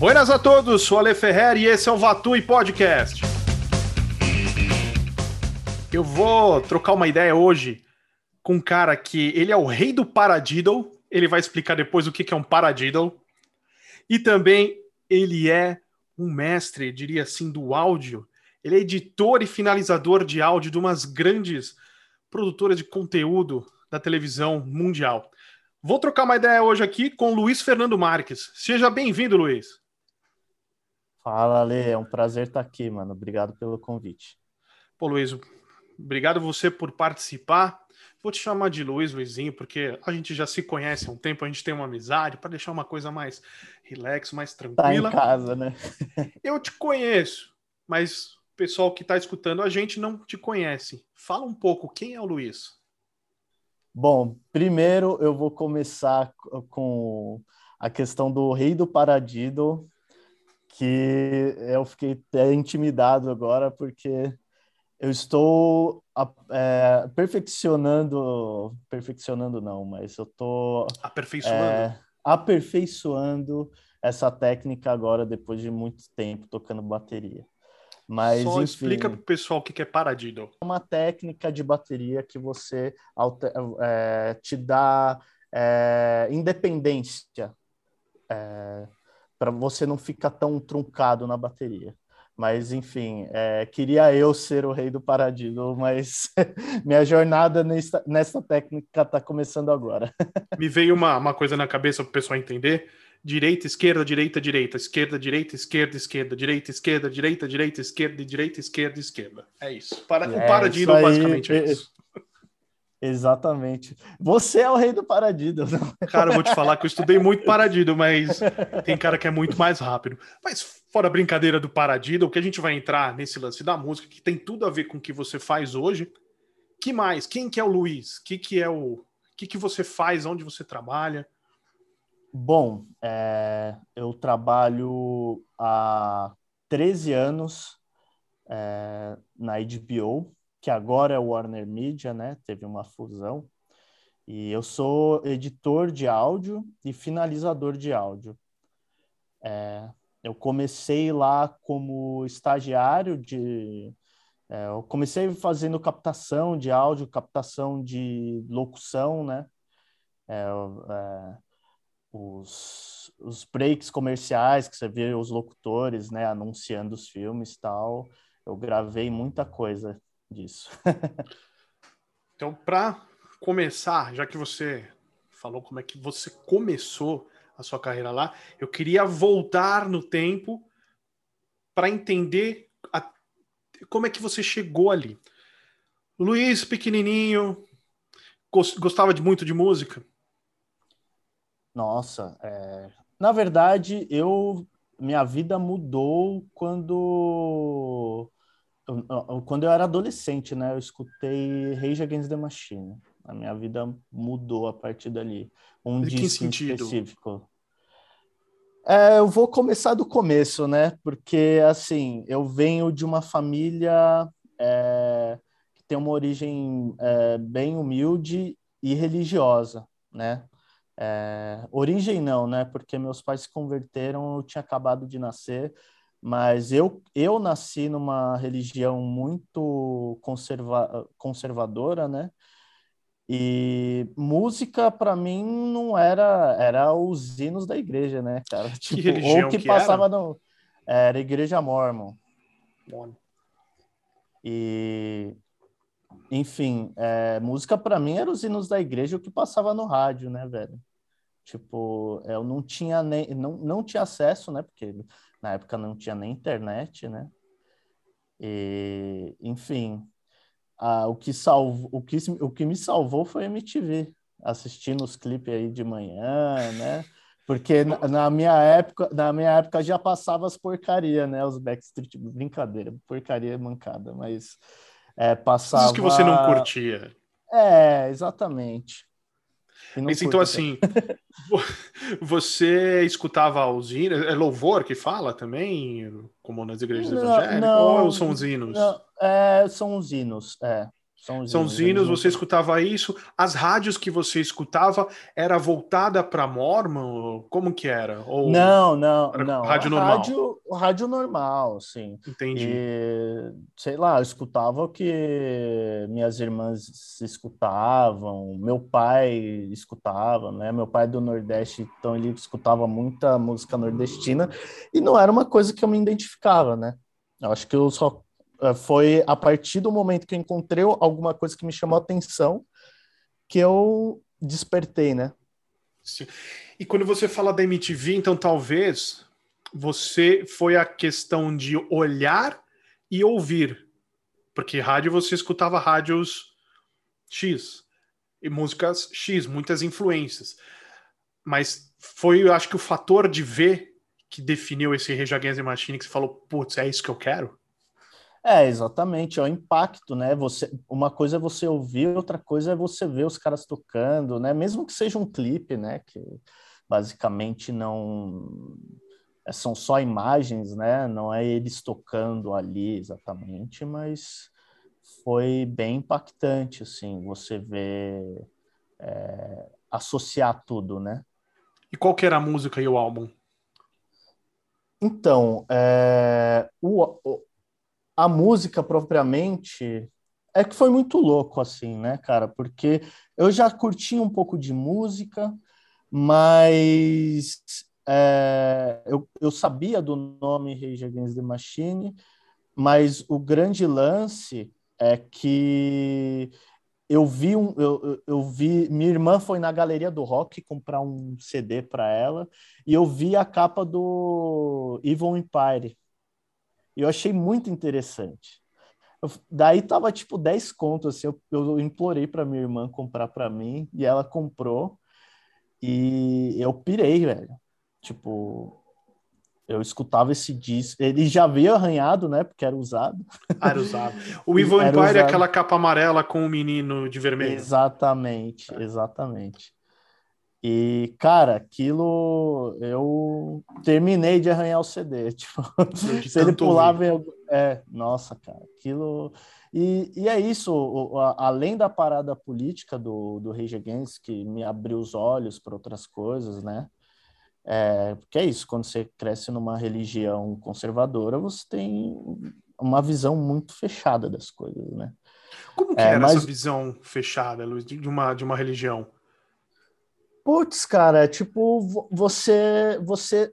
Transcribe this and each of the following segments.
Buenas a todos, sou Ale Ferrer e esse é o Vatui Podcast. Eu vou trocar uma ideia hoje com um cara que ele é o rei do paradiddle, ele vai explicar depois o que é um paradiddle, e também ele é um mestre, diria assim, do áudio. Ele é editor e finalizador de áudio de umas grandes produtoras de conteúdo da televisão mundial. Vou trocar uma ideia hoje aqui com Luiz Fernando Marques. Seja bem-vindo, Luiz. Fala, Ale. É um prazer estar aqui, mano. Obrigado pelo convite. Pô, Luiz, obrigado você por participar. Vou te chamar de Luiz, Luizinho, porque a gente já se conhece há um tempo, a gente tem uma amizade, para deixar uma coisa mais relax, mais tranquila. Tá em casa, né? Eu te conheço, mas o pessoal que está escutando a gente não te conhece. Fala um pouco, quem é o Luiz? Bom, primeiro eu vou começar com a questão do rei do paradido, que eu fiquei até intimidado agora, porque eu estou é, perfeccionando, perfeccionando não, mas eu estou aperfeiçoando. É, aperfeiçoando essa técnica agora depois de muito tempo tocando bateria. Mas, Só enfim, explica para o pessoal o que é paradiddle. É uma técnica de bateria que você é, te dá é, independência é, para você não ficar tão truncado na bateria. Mas, enfim, é, queria eu ser o rei do paradiddle, mas minha jornada nessa, nessa técnica está começando agora. Me veio uma, uma coisa na cabeça para o pessoal entender. Direita, esquerda, direita, direita, esquerda, direita, esquerda, esquerda, direita, esquerda, direita, direita, esquerda, direita, esquerda, esquerda. É isso. Para, é, o paradiddle aí, basicamente é isso. Exatamente. Você é o rei do paradiddle. Cara, eu vou te falar que eu estudei muito paradiddle, mas tem cara que é muito mais rápido. Mas fora a brincadeira do paradiddle, que a gente vai entrar nesse lance da música, que tem tudo a ver com o que você faz hoje. Que mais? Quem que é o Luiz? Que que é o que que você faz? Onde você trabalha? Bom, é, eu trabalho há 13 anos é, na HBO, que agora é Warner Media, né? Teve uma fusão. E eu sou editor de áudio e finalizador de áudio. É, eu comecei lá como estagiário de. É, eu comecei fazendo captação de áudio, captação de locução, né? É, é os, os breaks comerciais que você vê os locutores, né, anunciando os filmes tal. Eu gravei muita coisa disso. então, para começar, já que você falou como é que você começou a sua carreira lá, eu queria voltar no tempo para entender a, como é que você chegou ali. Luiz, pequenininho, gostava de muito de música? Nossa, é... na verdade, eu minha vida mudou quando quando eu era adolescente, né? Eu escutei Rage Against the Machine. A minha vida mudou a partir dali. Um De disco específico. É, eu vou começar do começo, né? Porque, assim, eu venho de uma família é, que tem uma origem é, bem humilde e religiosa, né? É, origem não, né? Porque meus pais se converteram, eu tinha acabado de nascer, mas eu, eu nasci numa religião muito conserva, conservadora, né? E música para mim não era era os hinos da igreja, né, cara? Tipo, que religião ou que, que passava era? no era igreja mormon. Bom. E enfim, é, música para mim era os hinos da igreja o que passava no rádio, né, velho? Tipo, eu não tinha nem não, não tinha acesso, né? Porque na época não tinha nem internet, né? E, enfim, a, o que salvo, o que o que me salvou foi a MTV, assistindo os clipes aí de manhã, né? Porque na, na, minha época, na minha época já passava as porcaria, né? Os Backstreet, brincadeira, porcaria mancada, mas é, passava. Isso que você não curtia. É, exatamente. Mas então, assim, você escutava os hinos, é louvor que fala também, como nas igrejas não, evangélicas, não, ou são os hinos? Não, é, são os hinos, é. São os São hinos, hinos você escutava isso. As rádios que você escutava era voltada para Mormon? Como que era? Ou não, não, não. Rádio normal. Rádio, rádio normal, sim. Entendi. E, sei lá, eu escutava o que minhas irmãs escutavam, meu pai escutava, né? Meu pai é do Nordeste, então ele escutava muita música nordestina e não era uma coisa que eu me identificava, né? Eu acho que eu só foi a partir do momento que eu encontrei alguma coisa que me chamou a atenção que eu despertei, né? Sim. E quando você fala da MTV, então talvez você foi a questão de olhar e ouvir. Porque rádio você escutava rádios X e músicas X, muitas influências. Mas foi, eu acho que o fator de ver que definiu esse Against the Machine que você falou, putz, é isso que eu quero? É, exatamente, é o impacto, né? Você, uma coisa é você ouvir, outra coisa é você ver os caras tocando, né? Mesmo que seja um clipe, né? Que basicamente não é, são só imagens, né? Não é eles tocando ali exatamente, mas foi bem impactante, assim, você ver é, associar tudo, né? E qual que era a música e o álbum? Então, é, o, a música propriamente é que foi muito louco, assim, né, cara? Porque eu já curti um pouco de música, mas é, eu, eu sabia do nome Rage Against the Machine, mas o grande lance é que eu vi um, eu, eu vi minha irmã foi na galeria do rock comprar um CD para ela e eu vi a capa do Evil Empire e eu achei muito interessante. Eu, daí tava tipo 10 contos, assim, eu, eu implorei para minha irmã comprar para mim e ela comprou. E eu pirei, velho. Tipo, eu escutava esse disco. Ele já veio arranhado, né? Porque era usado. Era usado. O Ivan Empire é aquela capa amarela com o menino de vermelho. Exatamente, exatamente. E, cara, aquilo eu terminei de arranhar o CD. Tipo, se ele pulava. Eu... É, nossa, cara, aquilo. E, e é isso, o, a, além da parada política do, do Rage Against, que me abriu os olhos para outras coisas, né? É, porque é isso, quando você cresce numa religião conservadora, você tem uma visão muito fechada das coisas, né? Como que é, era mas... essa visão fechada, Luiz, de uma, de uma religião? Putz, cara, tipo, você, você,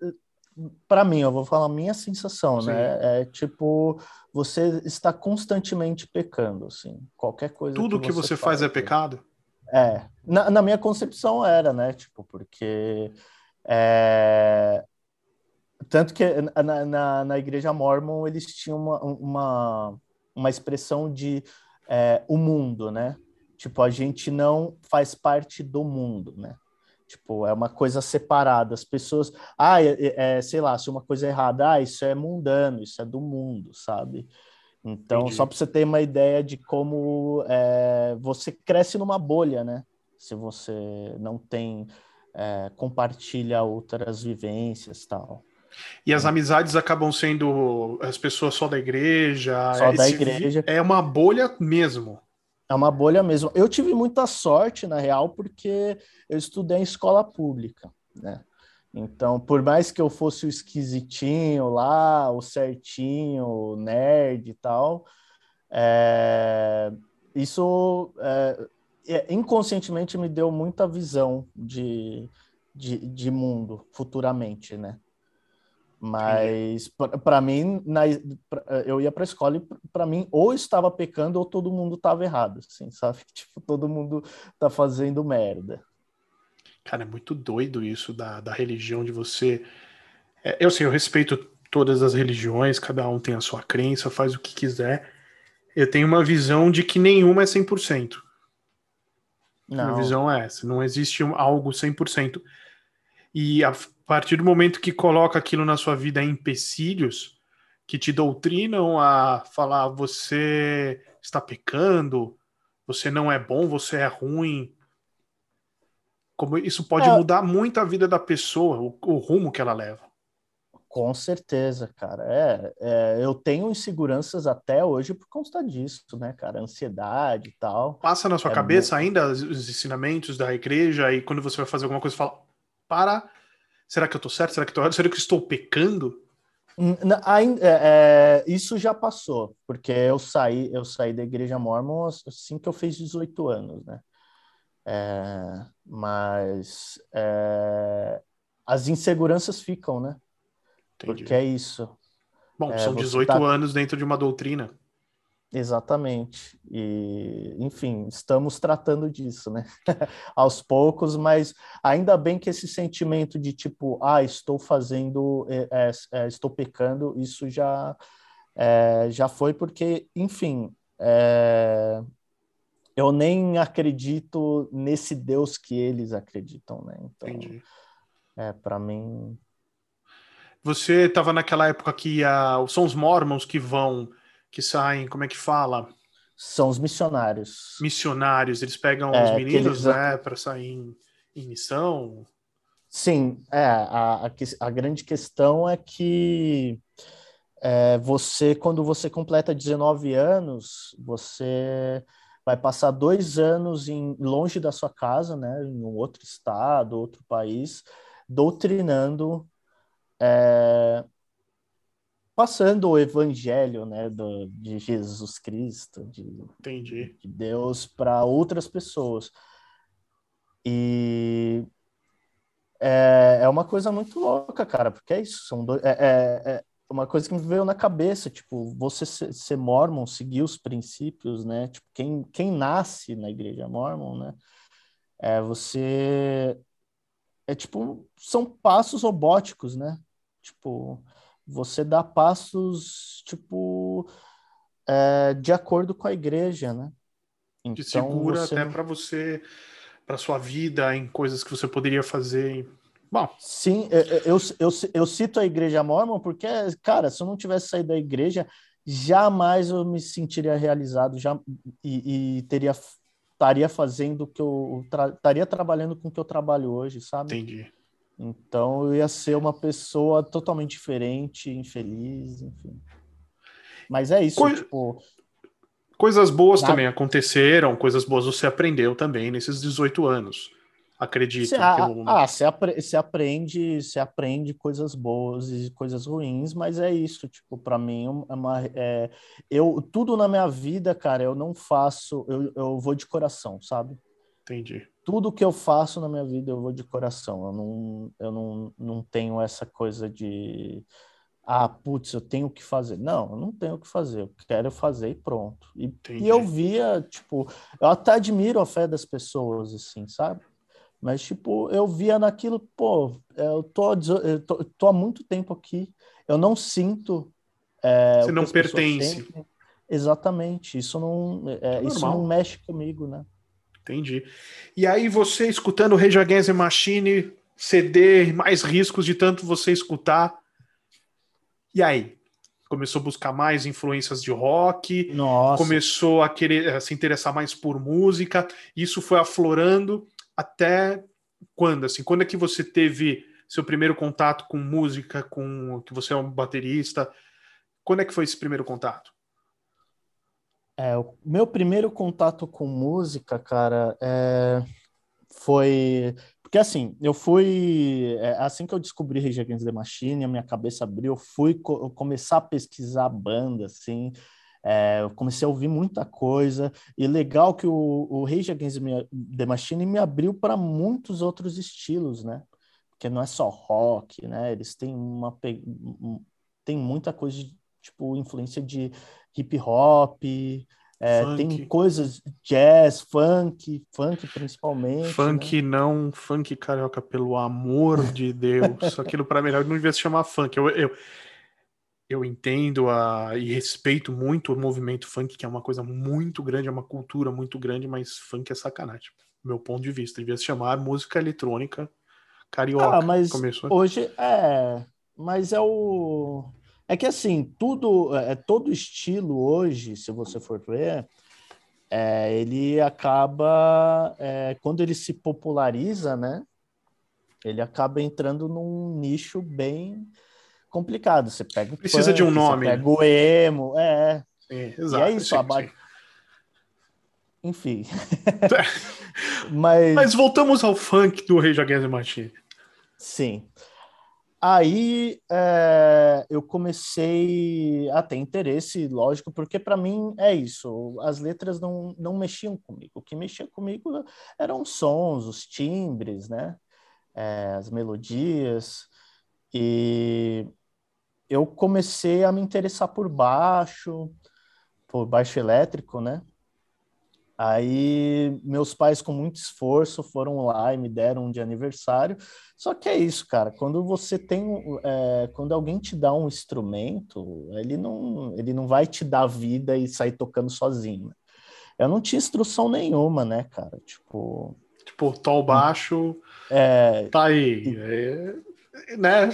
para mim, eu vou falar a minha sensação, Sim. né? É tipo, você está constantemente pecando, assim, qualquer coisa. Tudo que, que você, faz, faz é pecado? É, na, na, minha concepção era, né? Tipo, porque é, tanto que na, na, na, igreja mormon eles tinham uma, uma, uma expressão de é, o mundo, né? Tipo, a gente não faz parte do mundo, né? Tipo, é uma coisa separada. As pessoas, ah, é, é, é, sei lá, se uma coisa é errada, ah, isso é mundano, isso é do mundo, sabe? Então, Entendi. só para você ter uma ideia de como é, você cresce numa bolha, né? Se você não tem, é, compartilha outras vivências tal. E as amizades acabam sendo as pessoas só da igreja. Só da igreja. É uma bolha mesmo. É uma bolha mesmo. Eu tive muita sorte, na real, porque eu estudei em escola pública, né? Então, por mais que eu fosse o esquisitinho lá, o certinho, o nerd e tal, é... isso é... é inconscientemente me deu muita visão de, de, de mundo futuramente, né? Mas para mim, na, pra, eu ia para a escola e para mim ou estava pecando ou todo mundo estava errado, assim, sabe? Tipo, todo mundo tá fazendo merda. Cara, é muito doido isso da, da religião de você. É, eu sei, eu respeito todas as religiões, cada um tem a sua crença, faz o que quiser. Eu tenho uma visão de que nenhuma é 100%. Não. Minha visão é essa, não existe algo 100%. E a partir do momento que coloca aquilo na sua vida empecilhos, que te doutrinam a falar você está pecando, você não é bom, você é ruim. Como isso pode é. mudar muito a vida da pessoa, o, o rumo que ela leva. Com certeza, cara. É, é, eu tenho inseguranças até hoje por conta disso, né, cara? Ansiedade e tal. Passa na sua É cabeça muito- ainda os os ensinamentos da igreja e quando você vai fazer alguma coisa, fala: para, será que eu tô certo? Será que eu tô errado? Será que eu estou pecando? É, é, isso já passou, porque eu saí, eu saí da igreja mormon assim que eu fiz 18 anos, né? É, mas é, as inseguranças ficam, né? Entendi. Porque é isso. Bom, é, são você 18 tá- anos dentro de uma doutrina. Exatamente. E, enfim, estamos tratando disso, né? Aos poucos, mas ainda bem que esse sentimento de tipo, ah, estou fazendo, é, é, é, estou pecando, isso já, é, já foi, porque, enfim, é, eu nem acredito nesse Deus que eles acreditam, né? Então, Entendi. é, para mim, Você estava naquela época que ah, são os mormons que vão, que saem, como é que fala? são os missionários. Missionários, eles pegam É, os meninos, eles- né, para sair em, em missão. Sim, é, a, a, a grande questão é que é, você, quando você completa 19 anos, você vai passar dois anos em, longe da sua casa, né, em um outro estado, outro país, doutrinando, é, passando o evangelho, né, do, de Jesus Cristo, de, de Deus para outras pessoas. E é, é uma coisa muito louca, cara, porque é isso, são dois, é, é, é uma coisa que me veio na cabeça, tipo, você ser, ser mormon, seguir os princípios, né? Tipo, quem, quem nasce na igreja mormon, né? É você é tipo, são passos robóticos, né? Tipo, você dá passos, tipo, é, de acordo com a igreja, né? Te Então, segura você até não- para você, para sua vida, em coisas que você poderia fazer. Bom, Sim, eu, eu, eu, eu cito a igreja mormon porque, cara, se eu não tivesse saído da igreja, jamais eu me sentiria realizado já, e, e teria estaria fazendo o que eu tra- estaria trabalhando com o que eu trabalho hoje, sabe? entendi. Então eu ia ser uma pessoa totalmente diferente, infeliz, enfim. Mas é isso, tipo, Coisas boas Nada. também aconteceram, coisas boas você aprendeu também nesses 18 anos. Acredito. Você, ah, não- ah, você, apre- você aprende, você aprende coisas boas e coisas ruins, mas é isso, tipo, para mim é uma, é, eu tudo na minha vida, cara, eu não faço, eu, eu vou de coração, sabe? Entendi. Tudo que eu faço na minha vida eu vou de coração. Eu não, eu não, não tenho essa coisa de ah, putz, eu tenho que fazer. Não, eu não tenho o que fazer. Eu quero fazer e pronto. E, e eu via, tipo, eu até admiro a fé das pessoas, assim, sabe? Mas, tipo, eu via naquilo, pô, eu tô, eu tô, tô há muito tempo aqui, eu não sinto. é, Você não pertence. Exatamente, isso não, é, isso Normal. não mexe comigo, né? Entendi. E aí você escutando Rage Against the Machine, CD, mais riscos de tanto você escutar. E aí? Começou a buscar mais influências de rock, Nossa, começou a querer a se interessar mais por música. Isso foi aflorando até quando? Assim, quando é que você teve seu primeiro contato com música, com que você é um baterista? Quando é que foi esse primeiro contato? É, o meu primeiro contato com música, cara, é, foi porque assim, eu fui é, assim que eu descobri Rage Against the Machine, a minha cabeça abriu, eu fui co- começar a pesquisar banda, assim, é, eu comecei a ouvir muita coisa e legal que o, o Rage Against the Machine me abriu para muitos outros estilos, né? Porque não é só rock, né? Eles têm uma um- tem muita coisa de, tipo influência de hip hop, é, tem coisas jazz, funk, funk principalmente. Funk né? não, funk carioca, pelo amor de Deus. Aquilo para melhor não devia se chamar funk. Eu, eu, eu entendo a, e respeito muito o movimento funk, que é uma coisa muito grande, é uma cultura muito grande, mas funk é sacanagem. Meu ponto de vista, devia se chamar música eletrônica carioca. Ah, mas Começou. hoje é, mas é o é que assim, tudo é todo estilo hoje, se você for ver, é, ele acaba é, quando ele se populariza, né? Ele acaba entrando num nicho bem complicado. Você pega o Precisa punk, de um nome, Você pega o emo, é. Sim, E exato. é isso, sim, a ba- sim. Enfim. Mas, Mas voltamos ao funk do Rei the Machine. sim. Aí é, eu comecei a ter interesse, lógico, porque para mim é isso. As letras não, não mexiam comigo. O que mexia comigo eram os sons, os timbres, né? É, as melodias. E eu comecei a me interessar por baixo, por baixo elétrico, né? Aí meus pais, com muito esforço, foram lá e me deram um de aniversário. Só que é isso, cara. Quando você tem, é, quando alguém te dá um instrumento, ele não, ele não vai te dar vida e sair tocando sozinho. né? Eu não tinha instrução nenhuma, né, cara? Tipo, Tipo, tal baixo, é, tá aí. É, né?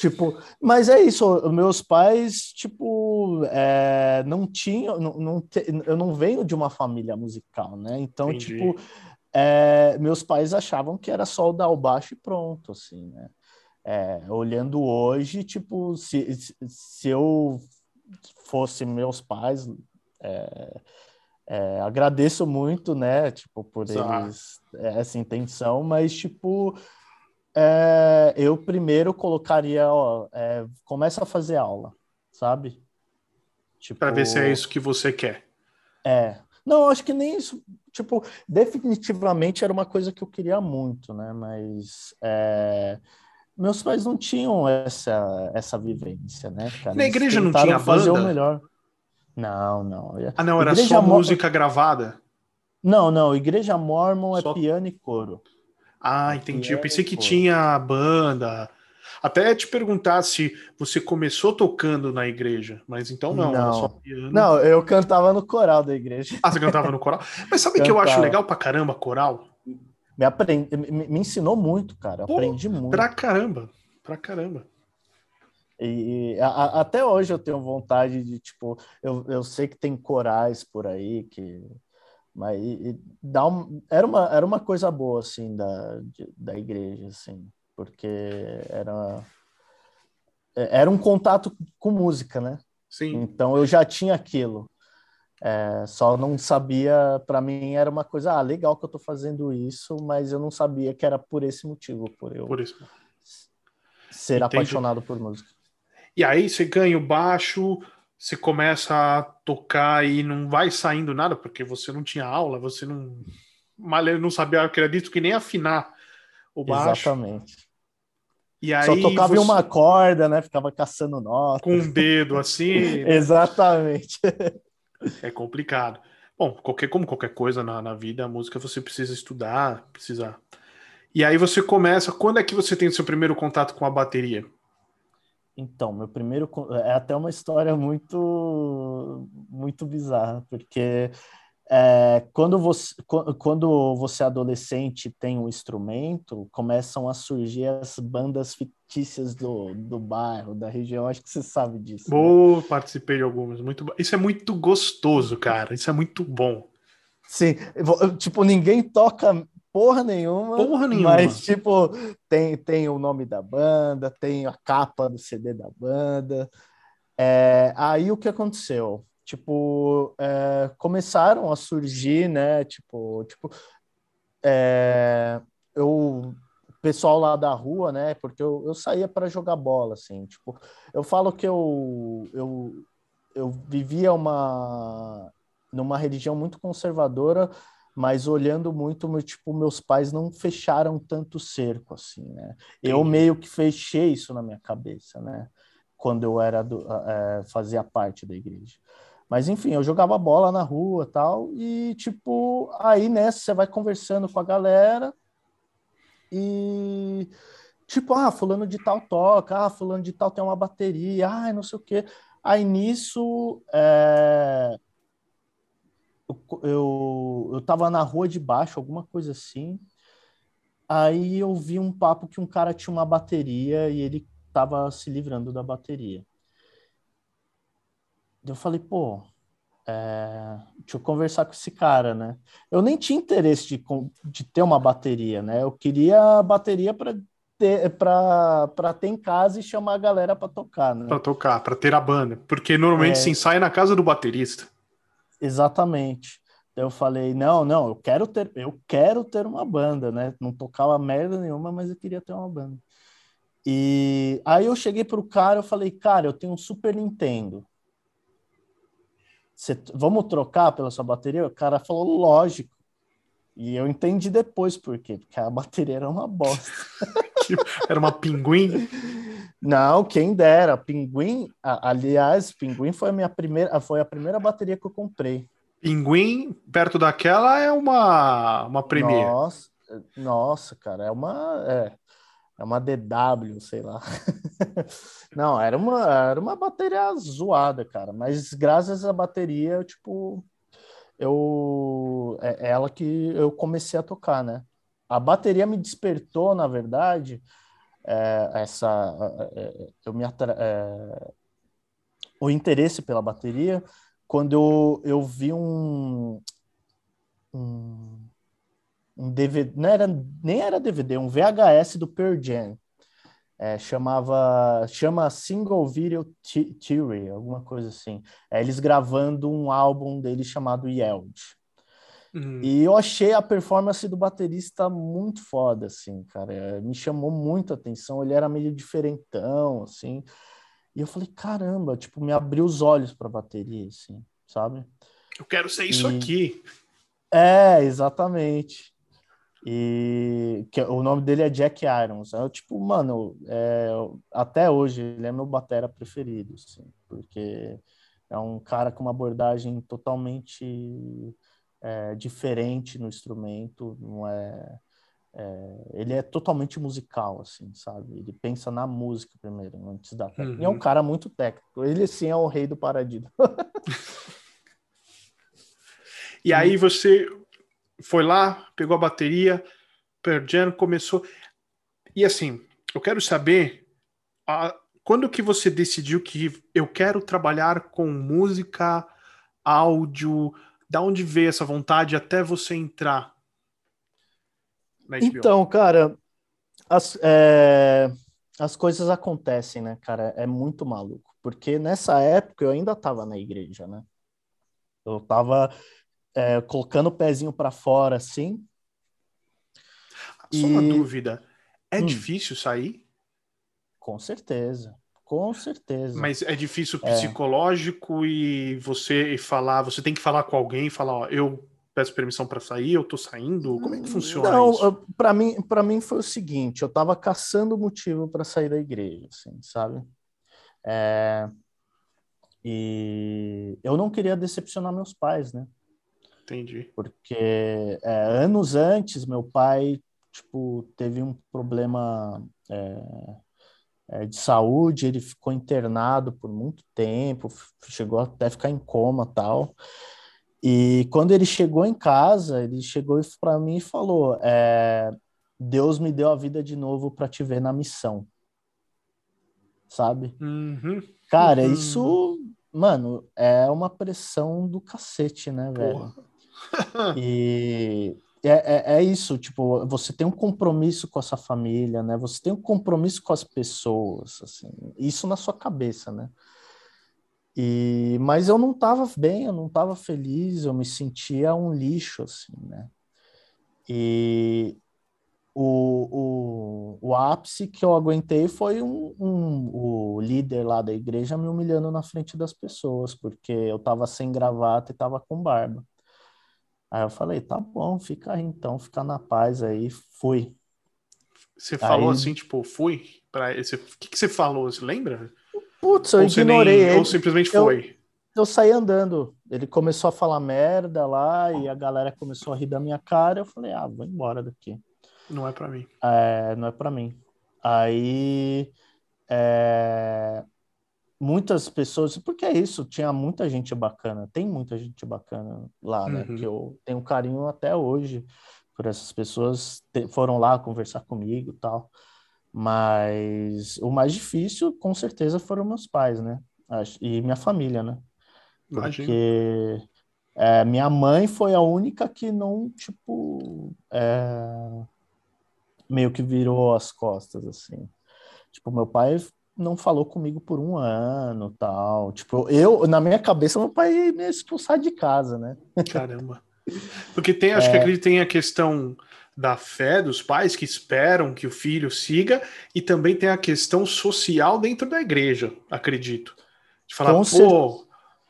Tipo, mas é isso, meus pais, tipo, é, não tinham, não, não te- eu não venho de uma família musical, né? Então, Entendi. tipo, é, meus pais achavam que era só o dar o baixo e pronto, assim, né? É, olhando hoje, tipo, se, se- eu fosse meus pais, é, é, agradeço muito, né, tipo, por Exato. eles, é, essa intenção, mas, tipo, é, eu primeiro colocaria, ó, é, começa a fazer aula, sabe? Tipo, Pra ver se é isso que você quer. é. Não, acho que nem isso. Tipo, definitivamente era uma coisa que eu queria muito, né? Mas é, meus pais não tinham essa, essa vivência, né, cara? Na Eles igreja não tinha fazer banda? o melhor. Não, não. Ah, não, era Igreja só mo- música gravada? Não, não. Igreja Mormon Só- é piano e coro. Ah, É entendi. Eu pensei e que tinha banda. Até te perguntar se você começou tocando na igreja, mas então não, Não. só piano. Não, eu cantava no coral da igreja. Ah, você cantava no coral? Mas sabe o que eu acho legal pra caramba, coral? Me, aprendi, me, me ensinou muito, cara. Pô, aprendi muito. Pra caramba, pra caramba. E a- até hoje eu tenho vontade de, tipo, eu, eu sei que tem corais por aí que. Mas e- e dá um, era, uma, era uma coisa boa, assim, da, de- da igreja, assim, porque era, é, era um contato com música, né? Sim. Então eu já tinha aquilo. É, só não sabia, para mim era uma coisa, ah, legal que eu tô fazendo isso, mas eu não sabia que era por esse motivo, por eu Por ser Entendi. apaixonado por música. E aí você ganha o baixo, você começa a tocar e não vai saindo nada, porque você não tinha aula, você não. Mal não sabia, acredito que nem afinar o baixo. Exatamente. E aí Só tocava em você- uma corda, né? Ficava caçando nota. com um dedo assim, Exatamente. é complicado. Bom, qualquer, como qualquer coisa na, na vida, a música você precisa estudar, precisa. E aí você começa. Quando é que você tem o seu primeiro contato com a bateria? Então, meu primeiro con- é até uma história muito muito bizarra, porque é, quando você qu- quando você é adolescente e tem um instrumento, começam a surgir as bandas fictícias do, do bairro, da região. Acho que você sabe disso. né? Boa, participei de algumas. Muito, isso é muito gostoso, cara. Isso é muito bom. Sim, tipo, ninguém toca porra nenhuma, Porra nenhuma. mas, tipo, tem, tem o nome da banda, tem a capa do CD da banda. É, aí o que aconteceu? Tipo, é, começaram a surgir, né? Tipo, tipo é, eu, o pessoal lá da rua, né? Porque eu, eu saía para jogar bola, assim. Tipo, eu falo que eu, eu, eu vivia uma numa religião muito conservadora, mas olhando muito, meu, tipo, meus pais não fecharam tanto cerco, assim, né? Eu meio que fechei isso na minha cabeça, né? Quando eu era do, é, fazia parte da igreja. Mas enfim, eu jogava bola na rua tal, e tipo, aí nessa você vai conversando com a galera e tipo, ah, fulano de tal toca, ah, fulano de tal tem uma bateria, ah, não sei o quê. Aí nisso, é, eu, eu, tava na rua de baixo, alguma coisa assim. Aí eu vi um papo que um cara tinha uma bateria e ele tava se livrando da bateria. Eu falei, pô, é, deixa eu conversar com esse cara, né? Eu nem tinha interesse de, de ter uma bateria, né? Eu queria a bateria para ter para ter em casa e chamar a galera para tocar, né? Para tocar, para ter a banda, porque normalmente é... se ensaia na casa do baterista. Exatamente. Eu falei, não, não, eu quero ter, eu quero ter uma banda, né? Não tocava merda nenhuma, mas eu queria ter uma banda. E aí eu cheguei pro cara, eu falei, cara, eu tenho um Super Nintendo. Você, vamos trocar pela sua bateria? O cara falou, lógico. E eu entendi depois por quê, porque a bateria era uma bosta. era uma pinguim? Não, quem dera. Pinguim, aliás, Pinguim foi a minha primeira, foi a primeira bateria que eu comprei. Pinguim, perto daquela, é uma, uma Premier. Nossa, nossa, cara, é uma. É, é uma DW, sei lá. Não, era uma, era uma bateria zoada, cara. Mas graças à bateria, tipo, eu é, é ela que eu comecei a tocar, né? A bateria me despertou, na verdade, essa é, eu me atra... É, o interesse pela bateria quando eu, eu vi um, um um DVD, não era, nem era DVD, um VHS do Pearl Jam. É, chamava, chama Single Video Theory, alguma coisa assim. É, eles gravando um álbum dele chamado Yeld. Uhum. E eu achei a performance do baterista muito foda, assim, cara. É, me chamou muito a atenção. Ele era meio diferentão, assim. E eu falei, caramba, tipo, me abriu os olhos para bateria, assim, sabe? Eu quero ser isso e... aqui. É, exatamente. E que, o nome dele é Jack Irons. É tipo, mano, é, até hoje ele é meu batera preferido, assim, porque é um cara com uma abordagem totalmente é, diferente no instrumento, não é, é, ele é totalmente musical, assim, sabe? Ele pensa na música primeiro, antes da técnica. Uhum. E é um uhum. cara muito técnico. Ele sim é o rei do paradido. e aí você foi lá, pegou a bateria, Pearl Jam começou. E assim, eu quero saber a, quando que você decidiu que eu quero trabalhar com música, áudio, da onde veio essa vontade até você entrar na HBO? Então, cara, as, é, as coisas acontecem, né, cara? É muito maluco. Porque nessa época eu ainda estava na igreja, né? Eu estava é, colocando o pezinho para fora, assim. Só e... uma dúvida. É hum. difícil sair? Com certeza. Com certeza. Mas é difícil é. psicológico é. e você falar, você tem que falar com alguém e falar, ó, eu peço permissão para sair, eu tô saindo. Como é que funciona Não, isso? Para mim, para mim foi o seguinte, eu tava caçando motivo para sair da igreja, assim, sabe? É... E eu não queria decepcionar meus pais, né? Entendi. Porque é, anos antes, meu pai, tipo, teve um problema é, de saúde, ele ficou internado por muito tempo, chegou até ficar em coma tal. E quando ele chegou em casa, ele chegou para mim e falou: é, Deus me deu a vida de novo para te ver na missão. Sabe? Uhum. Cara, uhum. isso, mano, é uma pressão do cacete, né, velho? E é, é, é, isso, tipo, você tem um compromisso com a sua família, né? Você tem um compromisso com as pessoas, assim, isso na sua cabeça, né? E, mas eu não estava bem, eu não estava feliz, eu me sentia um lixo, assim, né? E o, o, o ápice que eu aguentei foi um, um, o líder lá da igreja me humilhando na frente das pessoas, porque eu estava sem gravata e estava com barba. Aí eu falei, tá bom, fica aí então, fica na paz aí, fui. Você falou aí... assim, tipo, fui para esse. O que, que você falou? Você lembra? Putz, eu ou ignorei nem... Ou simplesmente foi? Eu, eu saí andando. Ele começou a falar merda lá e a galera começou a rir da minha cara. Eu falei, ah, vou embora daqui. Não é para mim. É, não é para mim. Aí é, muitas pessoas, porque é isso, tinha muita gente bacana, tem muita gente bacana lá, né? Uhum. Que eu tenho carinho até hoje por essas pessoas, te, foram lá conversar comigo tal. Mas o mais difícil, com certeza, foram meus pais, né? E minha família, né? Porque é, minha mãe foi a única que não, tipo, é, meio que virou as costas, assim. Tipo, meu pai não falou comigo por um ano, tal. Tipo, eu, na minha cabeça, meu pai ia me expulsar de casa, né? Caramba. Porque tem, acho é... que tem a questão da fé dos pais que esperam que o filho siga, e também tem a questão social dentro da igreja, acredito. De falar, Com pô,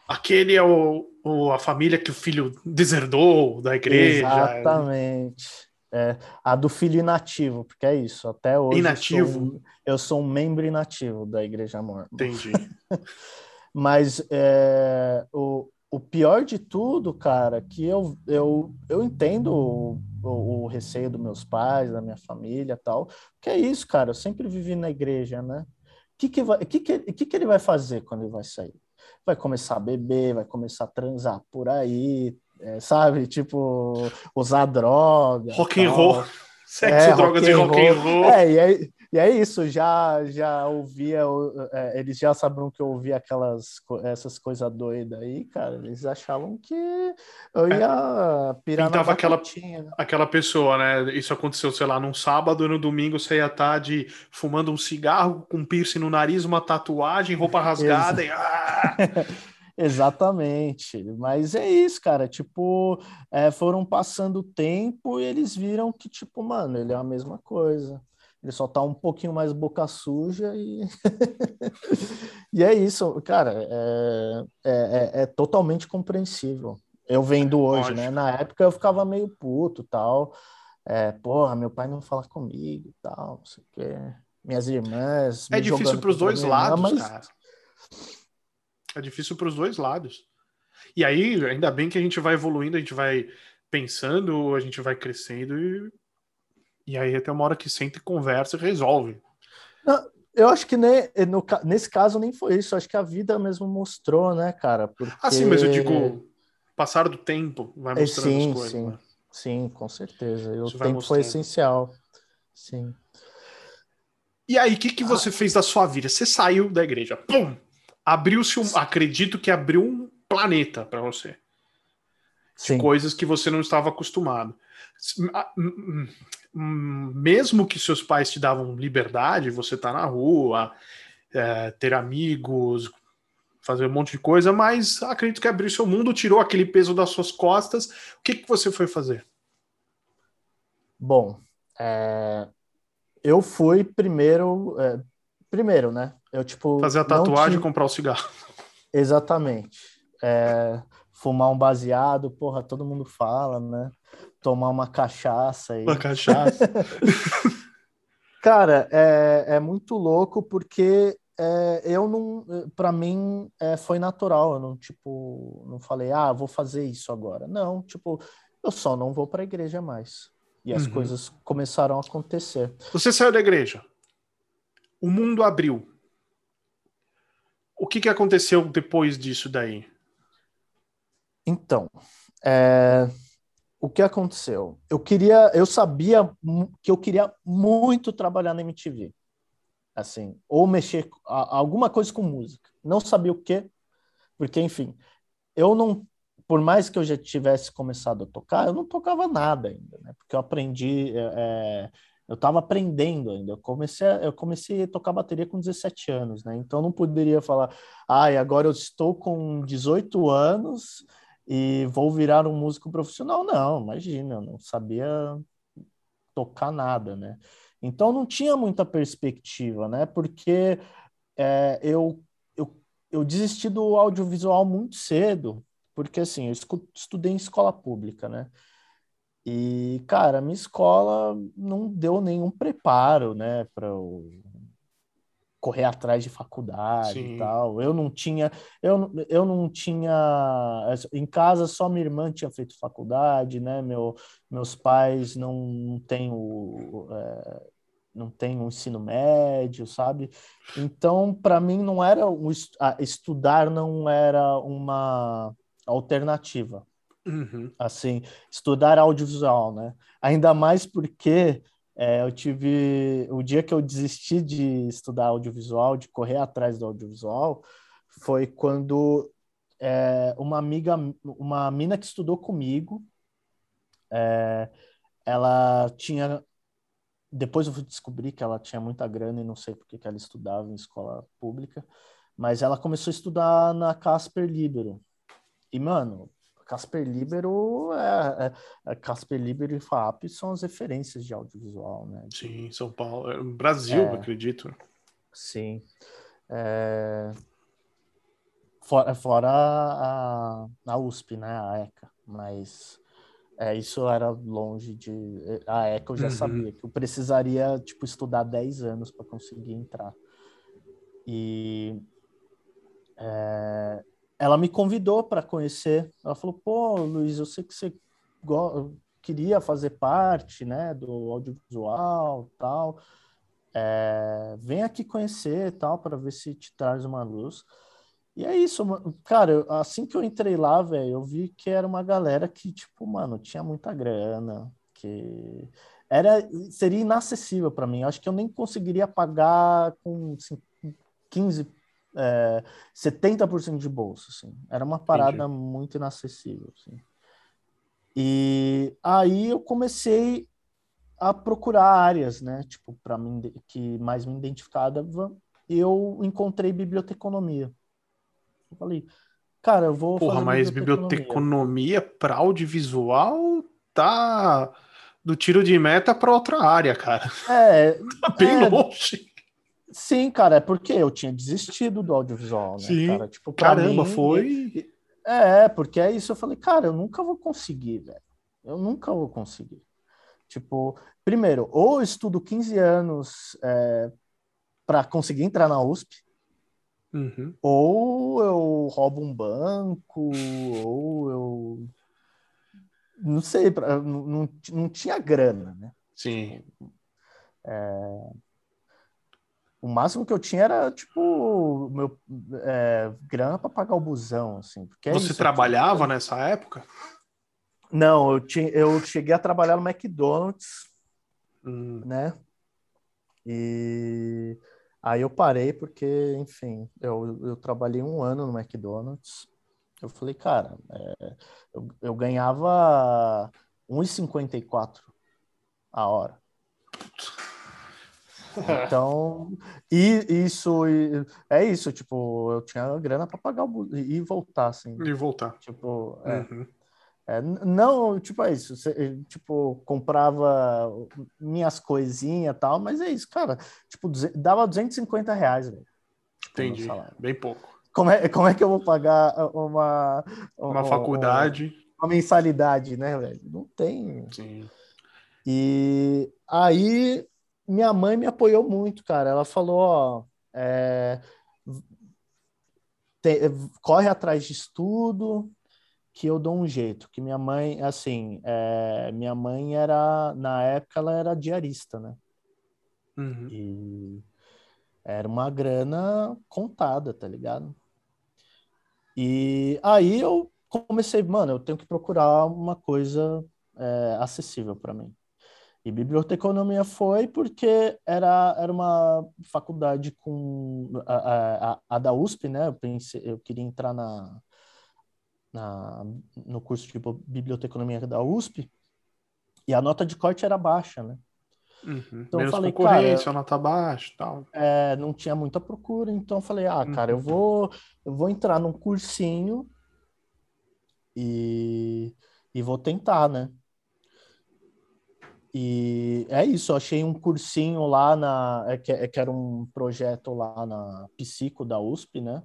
aquele é o, o, a família que o filho deserdou da igreja. Exatamente. É, a do filho inativo, porque é isso, até hoje. Inativo? Eu sou, eu sou um membro inativo da Igreja Mormon. Entendi. Mas é, o, o pior de tudo, cara, que eu, eu, eu entendo o, o, o, receio dos meus pais, da minha família tal, que é isso, cara, eu sempre vivi na igreja, né? O que que, vai, que, que, que, que ele vai fazer quando ele vai sair? Vai começar a beber, vai começar a transar por aí, é, sabe? Tipo, usar droga. Rock and roll. Sexo, é, drogas rock e rock and roll. É, e aí, e é isso, já já ouvia, é, eles já sabiam que eu ouvia aquelas essas coisas doidas aí, cara. Eles achavam que eu é. ia pirar Pintava na aquela, né? aquela pessoa, né? Isso aconteceu, sei lá, num sábado e no domingo você ia estar de fumando um cigarro com piercing no nariz, uma tatuagem, roupa rasgada e. Ah! Exatamente, mas é isso, cara. Tipo, é, foram passando o tempo e eles viram que, tipo, mano, ele é a mesma coisa. Ele só tá um pouquinho mais boca suja e. e é isso, cara. É, é, é, é, totalmente compreensível. Eu vendo hoje, né? Na época eu ficava meio puto tal. É, porra, meu pai não fala comigo tal, não sei o quê. Minhas irmãs. É difícil para os dois lados, mas... cara. É difícil para os dois lados. E aí, ainda bem que a gente vai evoluindo, a gente vai pensando, a gente vai crescendo e e aí até uma hora que senta e conversa e resolve. Não, eu acho que nem, no, nesse caso nem foi isso. Acho que a vida mesmo mostrou, né, cara? Porque... Ah, sim, mas eu digo, passar do tempo vai é, mostrando sim, as coisas. Sim, né? sim, com certeza. E o tempo foi essencial. Sim. E aí, o que, que você ah. fez da sua vida? Você saiu da igreja, pum! Abriu-se um. Acredito que abriu um planeta para você. De coisas que você não estava acostumado. Mesmo que seus pais te davam liberdade, você tá na rua, é, ter amigos, fazer um monte de coisa, mas acredito que abriu seu mundo, tirou aquele peso das suas costas. O que, que você foi fazer? Bom, é, eu fui primeiro, é, primeiro, né? Eu tipo fazer a tatuagem e comprar o cigarro. Exatamente. É, fumar um baseado, porra, todo mundo fala, né? tomar uma cachaça. E... Uma cachaça? Cara, é, é muito louco porque é, eu não, para mim é, foi natural. Eu não tipo, não falei, ah, vou fazer isso agora. Não, tipo, eu só não vou para a igreja mais. E as uhum. coisas começaram a acontecer. Você saiu da igreja. O mundo abriu. O que, que aconteceu depois disso daí? Então, é, o que aconteceu? Eu queria, eu sabia que eu queria muito trabalhar na MTV, assim, ou mexer a, alguma coisa com música. Não sabia o que, porque enfim, eu não, por mais que eu já tivesse começado a tocar, eu não tocava nada ainda, né? Porque eu aprendi, é, é eu estava aprendendo ainda. Eu comecei, a, eu comecei a tocar bateria com 17 anos, né? Então não poderia falar, ai, ah, agora eu estou com 18 anos e vou virar um músico profissional. Não, imagina, eu não sabia tocar nada, né? Então não tinha muita perspectiva, né? Porque é, eu, eu, eu desisti do audiovisual muito cedo, porque assim, eu estudei em escola pública, né? E, cara, minha escola não deu nenhum preparo, né, para eu correr atrás de faculdade Sim. e tal. Eu não tinha, eu, eu não tinha em casa só minha irmã tinha feito faculdade, né? Meu, meus pais não têm o é, não tem o ensino médio, sabe? Então, para mim não era um, estudar não era uma alternativa. Uhum. Assim, estudar audiovisual, né? Ainda mais porque é, eu tive o dia que eu desisti de estudar audiovisual, de correr atrás do audiovisual, foi quando é, uma amiga, uma mina que estudou comigo, é, ela tinha depois eu fui descobrir que ela tinha muita grana e não sei porque que ela estudava em escola pública, mas ela começou a estudar na Casper Libero. E, mano, Casper Libero é, é, é Casper Libero e FAP são as referências de audiovisual, né? Sim, São Paulo, é, Brasil, é, acredito. Sim. É, fora, fora a, a USP, né? A ECA, mas é, isso era longe de. A ECA eu já uhum. sabia que eu precisaria tipo, estudar 10 anos para conseguir entrar. E é, ela me convidou para conhecer. Ela falou: pô, Luiz, eu sei que você queria fazer parte né, do audiovisual tal. É, vem aqui conhecer tal para ver se te traz uma luz. E é isso, cara, assim que eu entrei lá, velho, eu vi que era uma galera que, tipo, mano, tinha muita grana, que era seria inacessível para mim. Acho que eu nem conseguiria pagar com assim, 15, é, 70% de bolsa, assim. Era uma parada Entendi. muito inacessível, assim. E aí eu comecei a procurar áreas, né, tipo, para mim que mais me identificava, eu encontrei biblioteconomia. Eu falei, cara, eu vou Porra, mas biblioteconomia para audiovisual tá do tiro de meta para outra área, cara. É, tá bem é, longe. Sim, cara, é porque eu tinha desistido do audiovisual, né, Sim. cara? Tipo, Caramba, mim, foi. É, porque é isso. Eu falei, cara, eu nunca vou conseguir, velho. Eu nunca vou conseguir. Tipo, primeiro, ou eu estudo 15 anos é, para conseguir entrar na USP, uhum. ou eu roubo um banco, ou eu. Não sei, não, não, não tinha grana, né? Sim. Tipo, é, o máximo que eu tinha era, tipo, meu é, grana para pagar o busão, assim. Porque é Você trabalhava nessa época? Não, eu, tinha, eu cheguei a trabalhar no McDonald's, hum. né? E aí eu parei porque, enfim, eu, eu trabalhei um ano no McDonald's. Eu falei, cara, é, eu, eu ganhava 1,54 a hora. Então, e isso é isso, tipo, eu tinha grana para pagar o e voltar assim. E voltar. Tipo, é, uhum. é, não, tipo, é isso, tipo, comprava minhas coisinhas tal, mas é isso, cara, tipo, dava 250 reais, velho. Tipo, Entendi, bem pouco. Como é, como é que eu vou pagar uma... Uma, uma faculdade? Uma, uma mensalidade, né, velho? Não tem. Sim. E aí minha mãe me apoiou muito, cara. Ela falou, ó, é, te, corre atrás de estudo, que eu dou um jeito. Que minha mãe, assim, é, minha mãe era, na época, ela era diarista, né? Uhum. E era uma grana contada, tá ligado? E aí eu comecei, mano, eu tenho que procurar uma coisa é, acessível para mim. E biblioteconomia foi porque era, era uma faculdade com a, a, a da USP, né? Eu pensei, eu queria entrar na, na no curso de biblioteconomia da USP e a nota de corte era baixa, né? Uhum. Então Menos eu falei, concorrência, cara, nota baixa, tal. É, não tinha muita procura, então eu falei, ah, cara, eu uhum. vou eu vou entrar num cursinho e e vou tentar, né? E é isso, eu achei um cursinho lá na. É que, é que era um projeto lá na Psico da USP, né?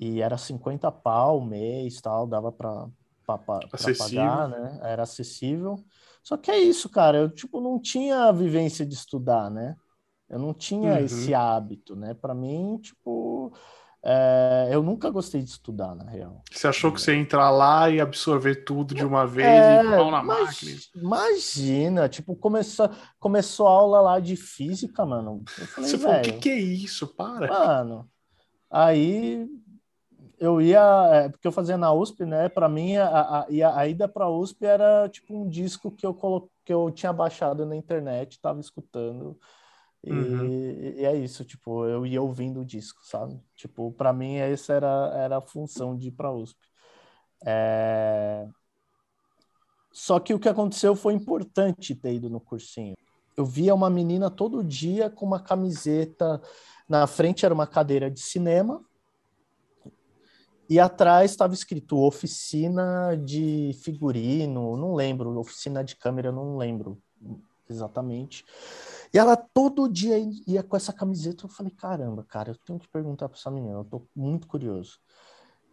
E era 50 pau mês tal, dava para pagar, né? Era acessível. Só que é isso, cara. Eu tipo não tinha a vivência de estudar, né? Eu não tinha uhum. esse hábito, né? Para mim, tipo, é, eu nunca gostei de estudar, na real. Você achou que você ia entrar lá e absorver tudo de uma vez é, e pau na máquina? Imagina, tipo, começou, começou a aula lá de física, mano. Falei, você falou, o que, que é isso? Para. Mano, aí eu ia, é, porque eu fazia na USP, né? Para mim, a, a, a ida para a USP era tipo um disco que eu, colo... que eu tinha baixado na internet, tava escutando. E, uhum. e, é isso, tipo, eu ia ouvindo o disco, sabe? Tipo, para mim essa era, era a função de ir para USP. É... Só que o que aconteceu foi importante ter ido no cursinho. eu via uma menina todo dia com uma camiseta. Na frente era uma cadeira de cinema. E atrás estava escrito oficina de figurino, não lembro, oficina de câmera, não lembro exatamente. E ela todo dia ia com essa camiseta. Eu falei, caramba, cara, eu tenho que perguntar para essa menina, eu tô muito curioso.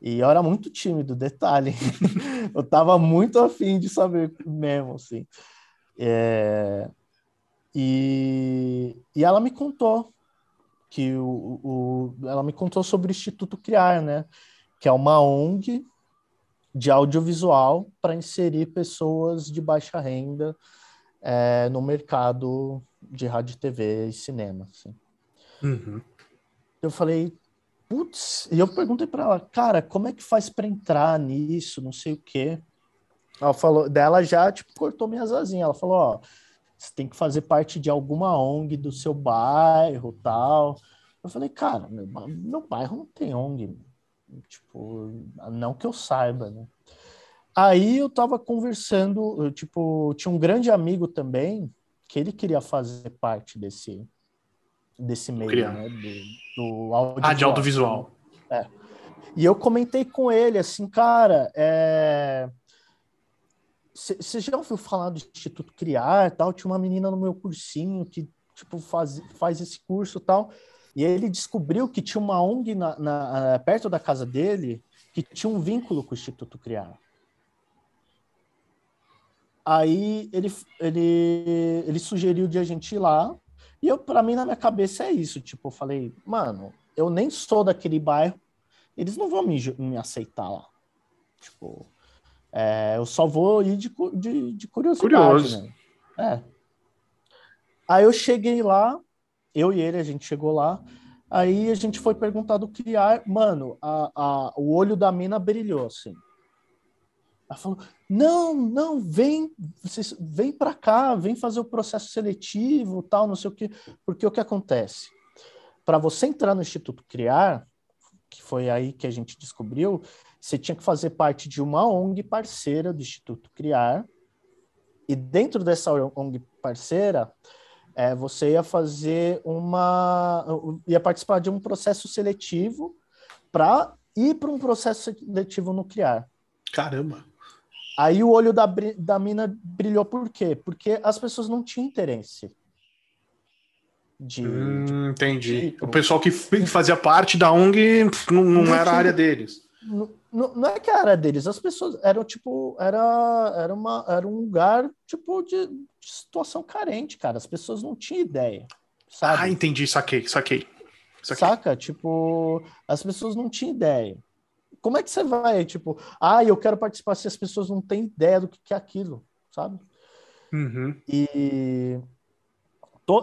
E eu era muito tímido, detalhe. eu tava muito afim de saber mesmo, assim. É... E, e ela me contou que o, o, ela me contou sobre o Instituto Criar, né? Que é uma ONG de audiovisual para inserir pessoas de baixa renda é, no mercado de rádio, TV e cinema. Assim. Uhum. Eu falei, putz, e eu perguntei para ela, cara, como é que faz para entrar nisso, não sei o quê. Ela falou, dela já, tipo, cortou minhas asinhas. Ela falou, ó, você tem que fazer parte de alguma ONG do seu bairro, tal. Eu falei, cara, meu, meu bairro não tem ONG, tipo, não que eu saiba, né? Aí eu tava conversando, eu, tipo, tinha um grande amigo também que ele queria fazer parte desse desse meio, né, do, do audiovisual. Ah, de audiovisual. É. E eu comentei com ele assim, cara, é você já ouviu falar do Instituto Criar tal? Tinha uma menina no meu cursinho que tipo faz, faz esse curso tal. E ele descobriu que tinha uma ONG na, na, perto da casa dele que tinha um vínculo com o Instituto Criar. Aí ele, ele, ele sugeriu de a gente ir lá. E eu, para mim, na minha cabeça é isso. Tipo, eu falei, mano, eu nem sou daquele bairro, eles não vão me, me aceitar lá. Tipo, é, eu só vou ir de, de, de curiosidade. Curioso. Né? É. Aí eu cheguei lá, eu e ele, a gente chegou lá. Aí a gente foi perguntar do criar. Mano, a, a, o olho da mina brilhou, assim. Ela falou: não, não, vem, vocês, vem para cá, vem fazer o processo seletivo, tal, não sei o quê. Porque o que acontece? Para você entrar no Instituto Criar, que foi aí que a gente descobriu, você tinha que fazer parte de uma ONG parceira do Instituto Criar, e dentro dessa ONG parceira, é, você ia fazer uma. ia participar de um processo seletivo para ir para um processo seletivo no Criar. Caramba! Aí o olho da, da mina brilhou por quê? Porque as pessoas não tinham interesse. De, hum, entendi. De... O pessoal que fazia parte da ONG não, não, não era a área deles. Não, não, é que era deles, as pessoas eram tipo, era, era, uma, era um lugar tipo de, de situação carente, cara. As pessoas não tinham ideia. Sabe? Ah, entendi, saquei, saquei, saquei. Saca? Tipo, as pessoas não tinham ideia. Como é que você vai, tipo, ah, eu quero participar se as pessoas não têm ideia do que é aquilo, sabe? Uhum. E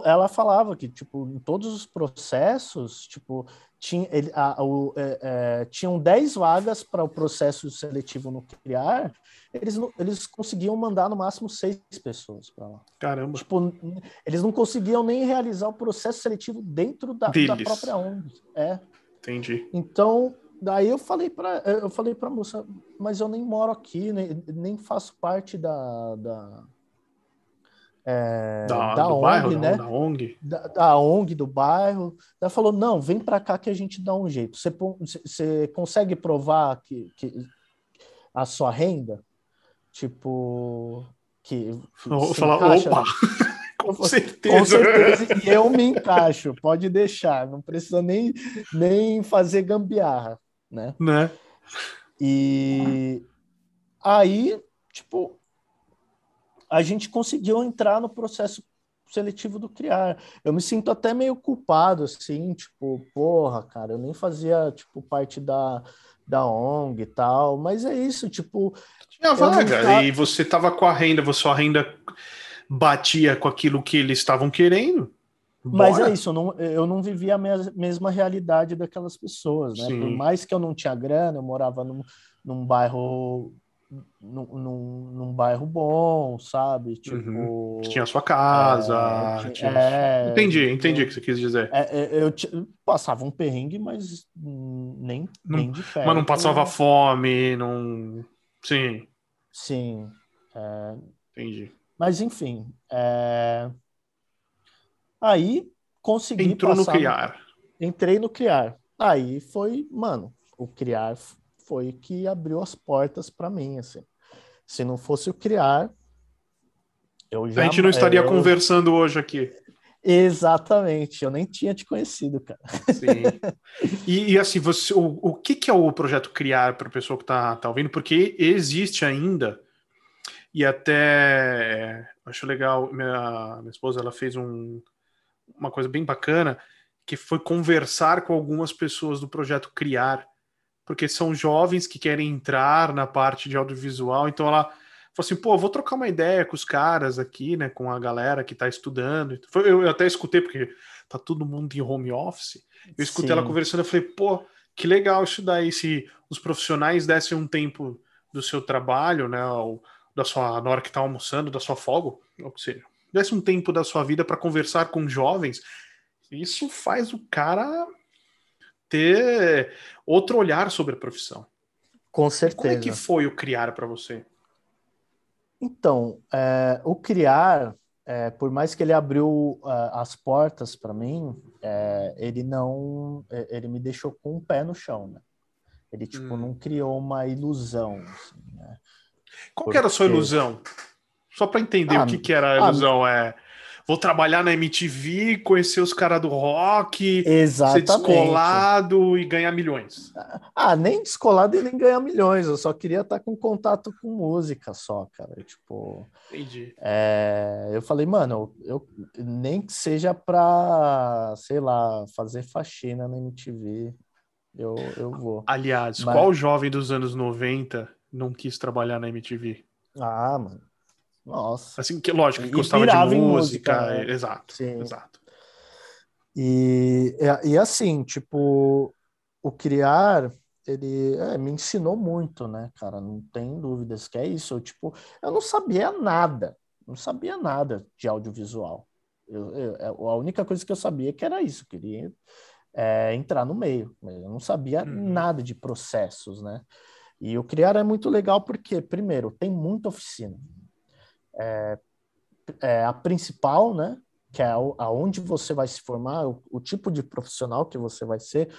ela falava que, tipo, em todos os processos, tipo, tinha, ele, a, o, é, é, tinham 10 vagas para o processo seletivo nuclear, eles, eles conseguiam mandar no máximo seis pessoas para lá. Caramba. Tipo, eles não conseguiam nem realizar o processo seletivo dentro da, da própria ONG. É. Entendi. Então, daí eu falei para eu falei para moça, mas eu nem moro aqui, nem, nem faço parte da, da é, da, da ONG, bairro, né? Da ONG. Da, da, ONG do bairro. Ela falou: não, vem para cá que a gente dá um jeito. Você, você consegue provar que, que a sua renda? Tipo, que. falar, encaixa, opa! Com certeza. Com certeza. E eu me encaixo, pode deixar, não precisa nem, nem fazer gambiarra, né? Né? E aí, tipo, a gente conseguiu entrar no processo seletivo do criar. Eu me sinto até meio culpado, assim, tipo, porra, cara, eu nem fazia, tipo, parte da, da ONG e tal, mas é isso, tipo... Tinha vaga, e você tava com a renda, a sua renda batia com aquilo que eles estavam querendo. Bora. Mas é isso, eu não, eu não vivia a mesma realidade daquelas pessoas, né? Sim. Por mais que eu não tinha grana, eu morava num, num bairro num, num, num, bairro bom, sabe? Tipo. Uhum. Tinha sua casa. É, tinha... É, entendi, entendi o que você quis dizer. É, é eu, eu, passava um perrengue, mas nem, não, nem de perto. Mas não passava fome, não. Sim. Sim. É. Entendi. Mas enfim. É, Aí consegui Entrou no criar. No... Entrei no criar. Aí foi, mano, o criar foi que abriu as portas para mim, assim. Se não fosse o criar, eu já. A gente não estaria eu... conversando hoje aqui. Exatamente, eu nem tinha te conhecido, cara. Sim. E, e assim, você, o, o que, que é o projeto Criar para a pessoa que está tá ouvindo? Porque existe ainda, e até acho legal, minha, minha esposa ela fez um, uma coisa bem bacana, que foi conversar com algumas pessoas do projeto Criar, porque são jovens que querem entrar na parte de audiovisual, então ela falou assim, pô, vou trocar uma ideia com os caras aqui, né, com a galera que tá estudando. Eu até escutei, porque tá todo mundo em home office. Eu escutei Sim. ela conversando, eu falei, pô, que legal isso daí, se os profissionais dessem um tempo do seu trabalho, né, ou da sua, na hora que tá almoçando, da sua folga, ou seja, desse um tempo da sua vida para conversar com jovens, isso faz o cara ter outro olhar sobre a profissão. Com certeza. como é que foi o criar para você? Então, é, o criar, é, por mais que ele abriu é, as portas para mim, é, ele não, é, ele me deixou com o um pé no chão, né? Ele tipo hum. não criou uma ilusão. Assim, né? Qual Porque... era a sua ilusão? Só para entender ah, o que, que era a ilusão, ah, é vou trabalhar na MTV, conhecer os caras do rock, Exatamente. ser descolado e ganhar milhões. Ah, nem descolado e nem ganhar milhões. Eu só queria estar com contato com música só, cara. Tipo. Entendi. É, eu falei, mano, eu, nem que seja pra, sei lá, fazer faxina na MTV. Eu, eu vou. Aliás, Mas... qual jovem dos anos 90 não quis trabalhar na MTV? Ah, mano. Nossa. Assim, que lógico, que gostava de música. música né? Exato, Sim. exato. E, e assim, tipo, o criar, ele é, me ensinou muito, né, cara? Não tem dúvidas que é isso. Eu, tipo, eu não sabia nada, não sabia nada de audiovisual. Eu, eu, é, a única coisa que eu sabia é que era isso, queria é, entrar no meio, mas eu não sabia hum. nada de processos, né? E o criar é muito legal porque, primeiro, tem muita oficina é, é a principal, né? Que é aonde você vai se formar, o, o tipo de profissional que você vai ser,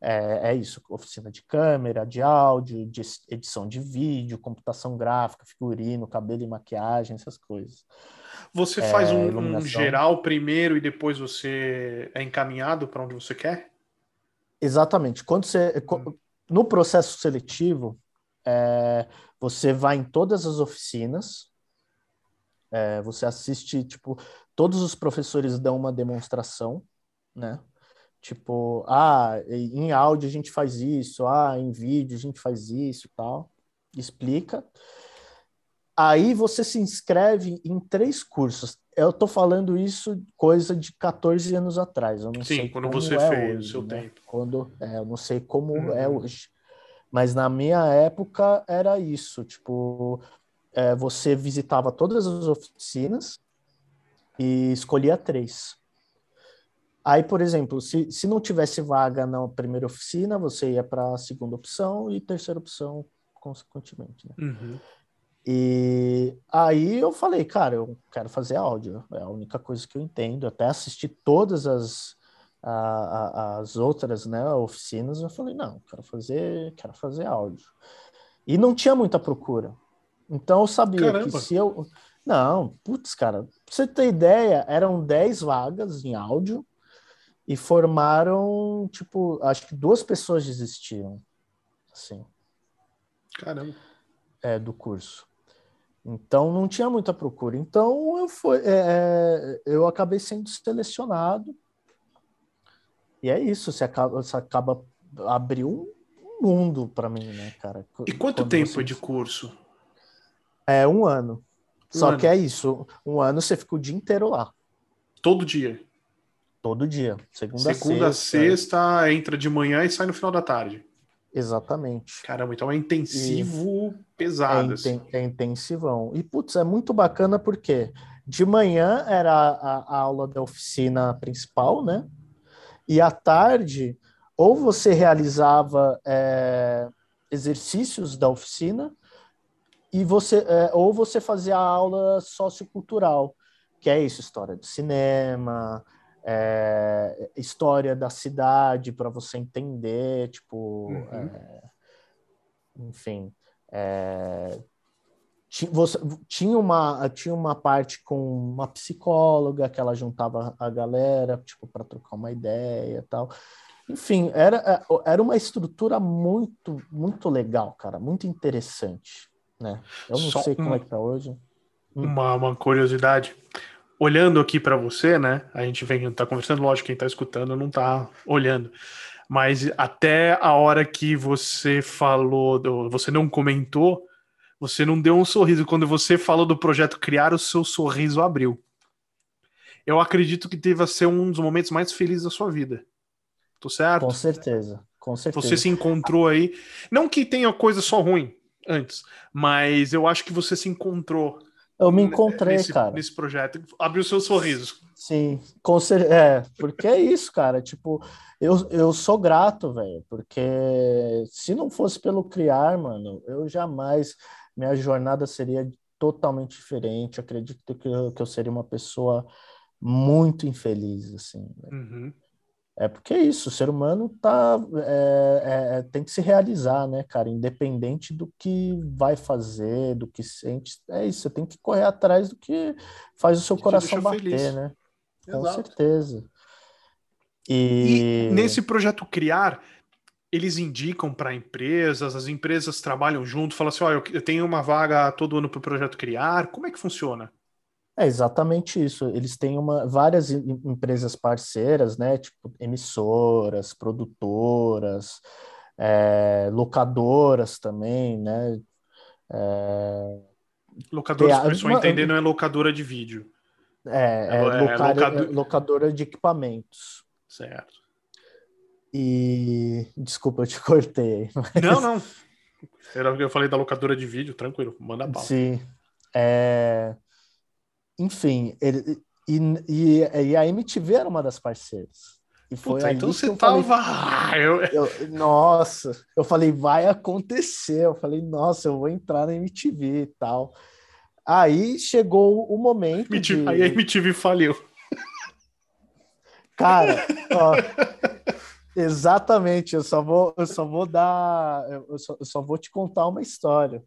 é, é, isso: oficina de câmera, de áudio, de edição de vídeo, computação gráfica, figurino, cabelo e maquiagem, essas coisas. Você faz é, um, um, geral primeiro e depois você é encaminhado para onde você quer? Exatamente. Quando você hum. no processo seletivo, é, você vai em todas as oficinas é, você assiste, tipo, todos os professores dão uma demonstração, né? Tipo, ah, em áudio a gente faz isso, ah, em vídeo a gente faz isso e tal. Explica. Aí você se inscreve em três cursos. Eu tô falando isso coisa de 14 anos atrás. Eu não Sim, sei quando você é fez hoje, o seu né? tempo. Quando, é, eu não sei como é uhum. é hoje. Mas na minha época era isso, tipo, é, você visitava todas as oficinas e escolhia três. Aí, por exemplo, se, se não tivesse vaga na primeira oficina, você ia para a segunda opção e terceira opção, consequentemente. Né? Uhum. E aí eu falei, cara, eu quero fazer áudio, é a única coisa que eu entendo. Até assisti todas as, a, a, as outras né, oficinas, eu falei, não, quero fazer, quero fazer áudio. E não tinha muita procura. Então eu sabia Caramba. que se eu. Não, putz, cara, pra você ter ideia, eram 10 vagas em áudio e formaram, tipo, acho que duas pessoas desistiram. Assim. Caramba. É, do curso. Então não tinha muita procura. Então eu fui, é, é eu acabei sendo selecionado. E é isso, você acaba, você acaba abriu um mundo para mim, né, cara? E quanto tempo você... de curso? É um ano. Um Só ano. que é isso. Um ano você fica o dia inteiro lá. Todo dia. Todo dia. Segunda, Segunda sexta. sexta, entra de manhã e sai no final da tarde. Exatamente. Caramba, então é intensivo, e pesado. É, assim. é intensivão. E, putz, é muito bacana porque de manhã era a, a, aula da oficina principal, né? E à tarde, ou você realizava é, exercícios da oficina, e você é, ou você fazia a aula sociocultural, que é isso, história do cinema, é, história da cidade para você entender, tipo, uhum. é, enfim, é, tinha, você, tinha, uma, tinha uma parte com uma psicóloga que ela juntava a galera, tipo, para trocar uma ideia tal. Enfim, era, é, era uma estrutura muito, muito legal, cara, muito interessante, né? Eu não Só sei um, como é que tá hoje. Hum. Uma, uma curiosidade. Olhando aqui para você, né? A gente vem, tá conversando, lógico, quem tá escutando não tá olhando. Mas até a hora que você falou, você não comentou, você não deu um sorriso. Quando você falou do projeto Criar, o seu sorriso abriu. Eu acredito que deva ser um dos momentos mais felizes da sua vida. Tô certo? Com certeza, com certeza. Você se encontrou aí. Não que tenha coisa só ruim antes, mas eu acho que você se encontrou. Eu me encontrei, nesse, cara. Nesse projeto. Abriu seu sorriso. Sim, com certeza. É, porque é isso, cara. Tipo, eu, eu sou grato, velho, porque se não fosse pelo criar, mano, eu jamais minha jornada seria totalmente diferente. Eu acredito que eu, que eu seria uma pessoa muito infeliz, assim. Uhum. É porque é isso, o ser humano tá, é, é, é, tem que se realizar, né, cara? Independente do que vai fazer, do que sente. É isso, você tem que correr atrás do que faz o seu que coração bater, feliz. né? Exato. Com certeza. E... e nesse projeto Criar, eles indicam para empresas, as empresas trabalham junto, falam assim: ó, oh, eu tenho uma vaga todo ano para o projeto criar. Como é que funciona? É exatamente isso. Eles têm uma, várias empresas parceiras, né? Tipo emissoras, produtoras, é, locadoras também, né? É... Locadora, se a pessoa entender, não é locadora de vídeo. É, é, é, é locadora de equipamentos. Certo. E desculpa, eu te cortei. Mas... Não, não. Era eu falei da locadora de vídeo, tranquilo, manda pau. Sim. É... Enfim, ele... e, e, e, a MTV era uma das parceiras. E foi Puta, então você tava. Falei... Eu... Eu... Nossa, eu falei, vai acontecer. Eu falei, nossa, eu vou entrar na MTV e tal. Aí chegou o momento. MTV... De... Aí a MTV faliu. Cara, ó, Exatamente, eu só vou, eu só vou dar, eu só, eu só vou te contar uma história.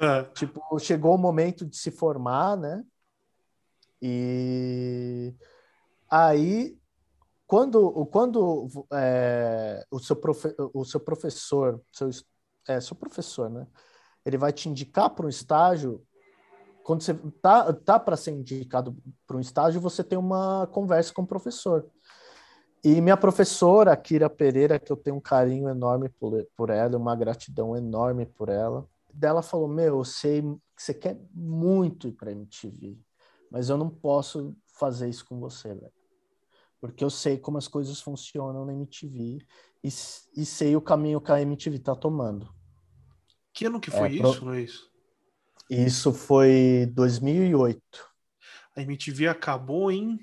É. Tipo, chegou o momento de se formar, né? E aí, quando, quando é, o, seu profe, o seu professor, seu, é, seu professor, né? Ele vai te indicar para um estágio. Quando você tá, tá para ser indicado para um estágio, você tem uma conversa com o professor. E minha professora, Kira Pereira, que eu tenho um carinho enorme por, por ela, uma gratidão enorme por ela, dela falou: Meu, eu sei que você quer muito ir para MTV, mas eu não posso fazer isso com você, velho. Porque eu sei como as coisas funcionam na MTV e, e sei o caminho que a MTV tá tomando. Que ano que foi é, isso, pro... Luiz? Isso foi 2008. A MTV acabou em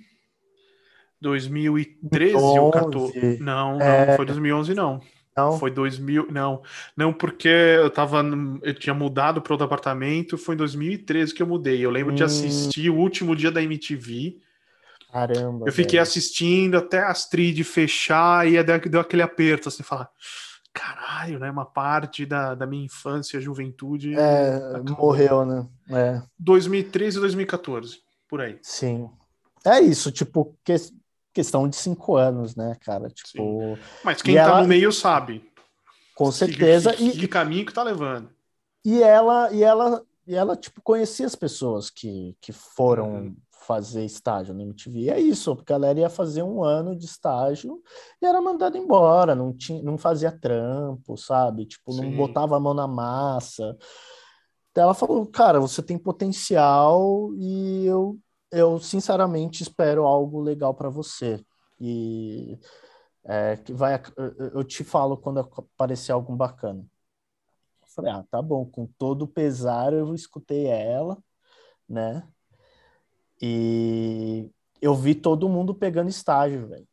2013 ou 14? Não, não, é... foi 2011 não. Não. Foi 2000, não. Não, porque eu tava eu tinha mudado para outro apartamento, foi em 2013 que eu mudei. Eu lembro hum. de assistir o último dia da MTV. Caramba. Eu fiquei velho. assistindo até a Astrid fechar e deu, deu aquele aperto assim, falar, caralho, né? Uma parte da, da minha infância, juventude. É, morreu, né? É. 2013 e 2014, por aí. Sim. É isso, tipo, que, questão de cinco anos, né, cara? Tipo. Sim. Mas quem tá ela... no meio sabe. Com certeza. Que, que, que, caminho que tá levando. E ela, e ela, e ela, tipo, conhecia as pessoas que, que foram uhum. fazer estágio no MTV. E é isso, porque a galera ia fazer um ano de estágio e era mandada embora, não, tinha, não fazia trampo, sabe? Tipo, não Sim. botava a mão na massa. Então ela falou, cara, você tem potencial e eu eu sinceramente espero algo legal para você. E é, que vai, eu te falo quando aparecer algo bacana. Eu falei, ah, tá bom, com todo o pesar eu escutei ela, né? E eu vi todo mundo pegando estágio, velho.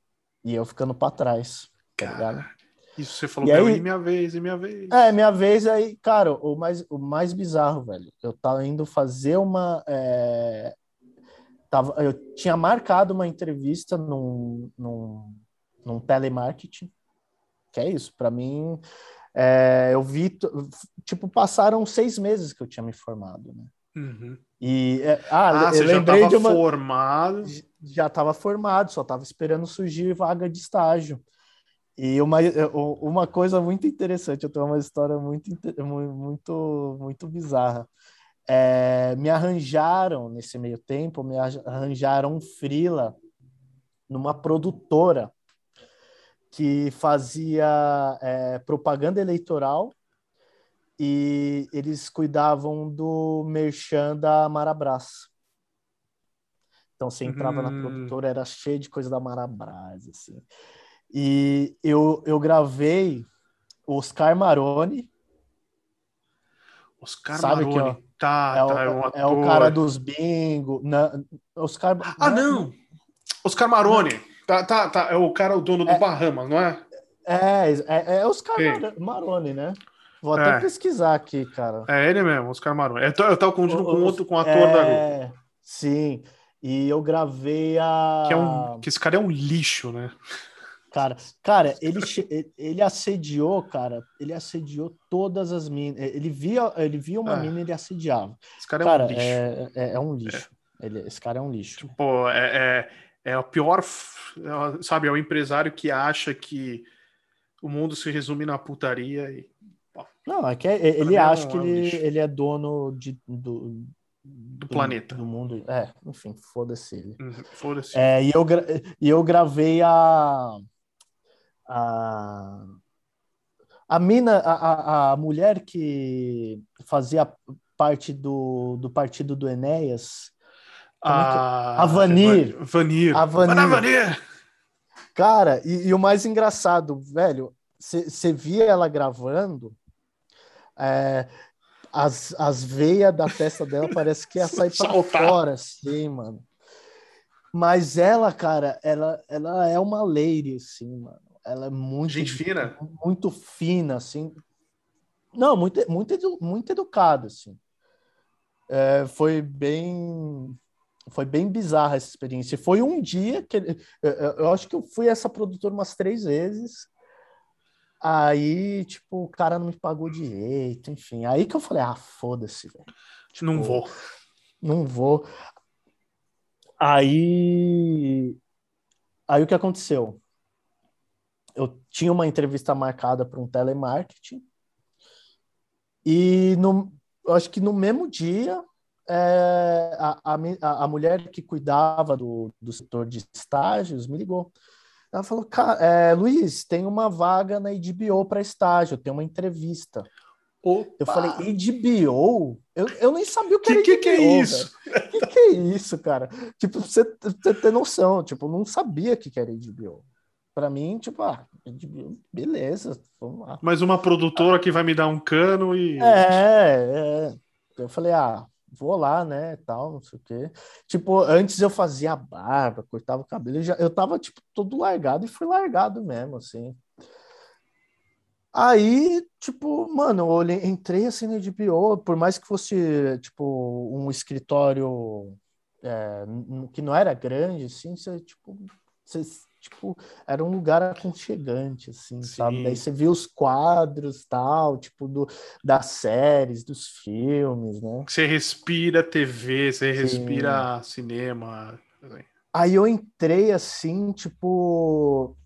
E eu ficando para trás. Tá cara, isso você falou, e meu, aí, e minha vez, e minha vez. É, minha vez aí, cara, o mais, o mais bizarro, velho. Eu tava indo fazer uma. É, tava, eu tinha marcado uma entrevista num, num, num telemarketing, que é isso, para mim, é, eu vi, tipo, passaram seis meses que eu tinha me formado, né? Uhum. E, é, ah, Ah, eu já lembrei estava de uma... formado. Já estava formado, só estava esperando surgir vaga de estágio. E uma, uma coisa muito interessante, eu tenho uma história muito, muito, muito bizarra. É, me arranjaram, nesse meio tempo, me arran- arranjaram um freela numa produtora que fazia é, propaganda eleitoral e eles cuidavam do merchan da Marabras. Então você entrava na Hum. produtora, era cheio de coisa da Marabras, assim. E eu, eu gravei Oscar Maroni, Oscar Sabe que, Maroni. Tá, é o, tá, é um é o ator. cara dos bingo. Na, Oscar, Ah, não! Oscar Maroni. Tá, tá, tá. É o cara, o dono do É. Bahamas, não é? É, é, é Oscar Sim. Mar- Maroni, né? Vou até É. pesquisar aqui, cara. É ele mesmo, Oscar Maroni. Eu, tô- eu tava confundindo com outro, com o ator da Globo. é, Sim. E eu gravei a. Que, é um, que esse cara é um lixo, né? Cara, cara, ele, ele- assediou, cara, ele assediou todas as minas. Ele via, ele via uma É. mina e ele assediava. Esse cara é Cara, um lixo. é, é, é um lixo. Ele, esse cara é um lixo. Pô, é, é, é o pior, é, sabe, é o empresário que acha que o mundo se resume na putaria e Não, é que é- ele é acha que é ele, ele é dono de, do, do, planeta. Do mundo. É, enfim, foda-se ele. Hum, foda-se. É, e, eu, e eu gravei a. A, a mina, a, a, a mulher que fazia parte do, do partido do Enéas. como é que- a, a Vanir. Van- Vanir. A Vanir. Ana Vanir. Cara, e, e o mais engraçado, velho, você via ela gravando, é, as, as veias da testa dela parece que ia sair pra Saltar. fora, assim, mano. Mas ela, cara, ela, ela é uma lady, assim, mano. Ela é muito, Gente fina. muito fina, assim. Não, muito, muito, edu- muito educada, assim. É, foi bem foi bem bizarra essa experiência. Foi um dia que eu, eu- acho que eu fui essa produtora umas três vezes. Aí, tipo, o cara não me pagou direito, enfim. Aí que eu falei, ah, foda-se, velho. Não Tipo, vou. Não vou. Aí, aí o que aconteceu? Eu tinha uma entrevista marcada para um telemarketing e no, eu acho que no mesmo dia é, a, a, a- mulher que cuidava do, do setor de estágios me ligou. Ela falou, "Ca- é, Luiz, tem uma vaga na HBO para estágio, tem uma entrevista. Eu Opa. falei, HBO? Eu, eu nem sabia o que, que, era que, que é isso? velho. Que que é isso, cara? Tipo, você, você ter noção, tipo, eu não sabia o que, que era HBO. Pra mim, tipo, ah, beleza, vamos lá. Mais uma produtora que vai me dar um cano e. É, é. Eu falei, ah, vou lá, né, tal, não sei o quê. Tipo, antes eu fazia barba, cortava o cabelo, eu, já, eu tava, tipo, todo largado e fui largado mesmo, assim. Aí, tipo, mano, eu olhei, entrei assim no HBO, por mais que fosse, tipo, um escritório é, que não era grande, assim, você, tipo, você, tipo, era um lugar aconchegante, assim, sabe? Sim. Daí você via os quadros, tal, tipo, do, das séries, dos filmes, né? Você respira TV, você Sim. respira cinema. Aí eu entrei assim, tipo.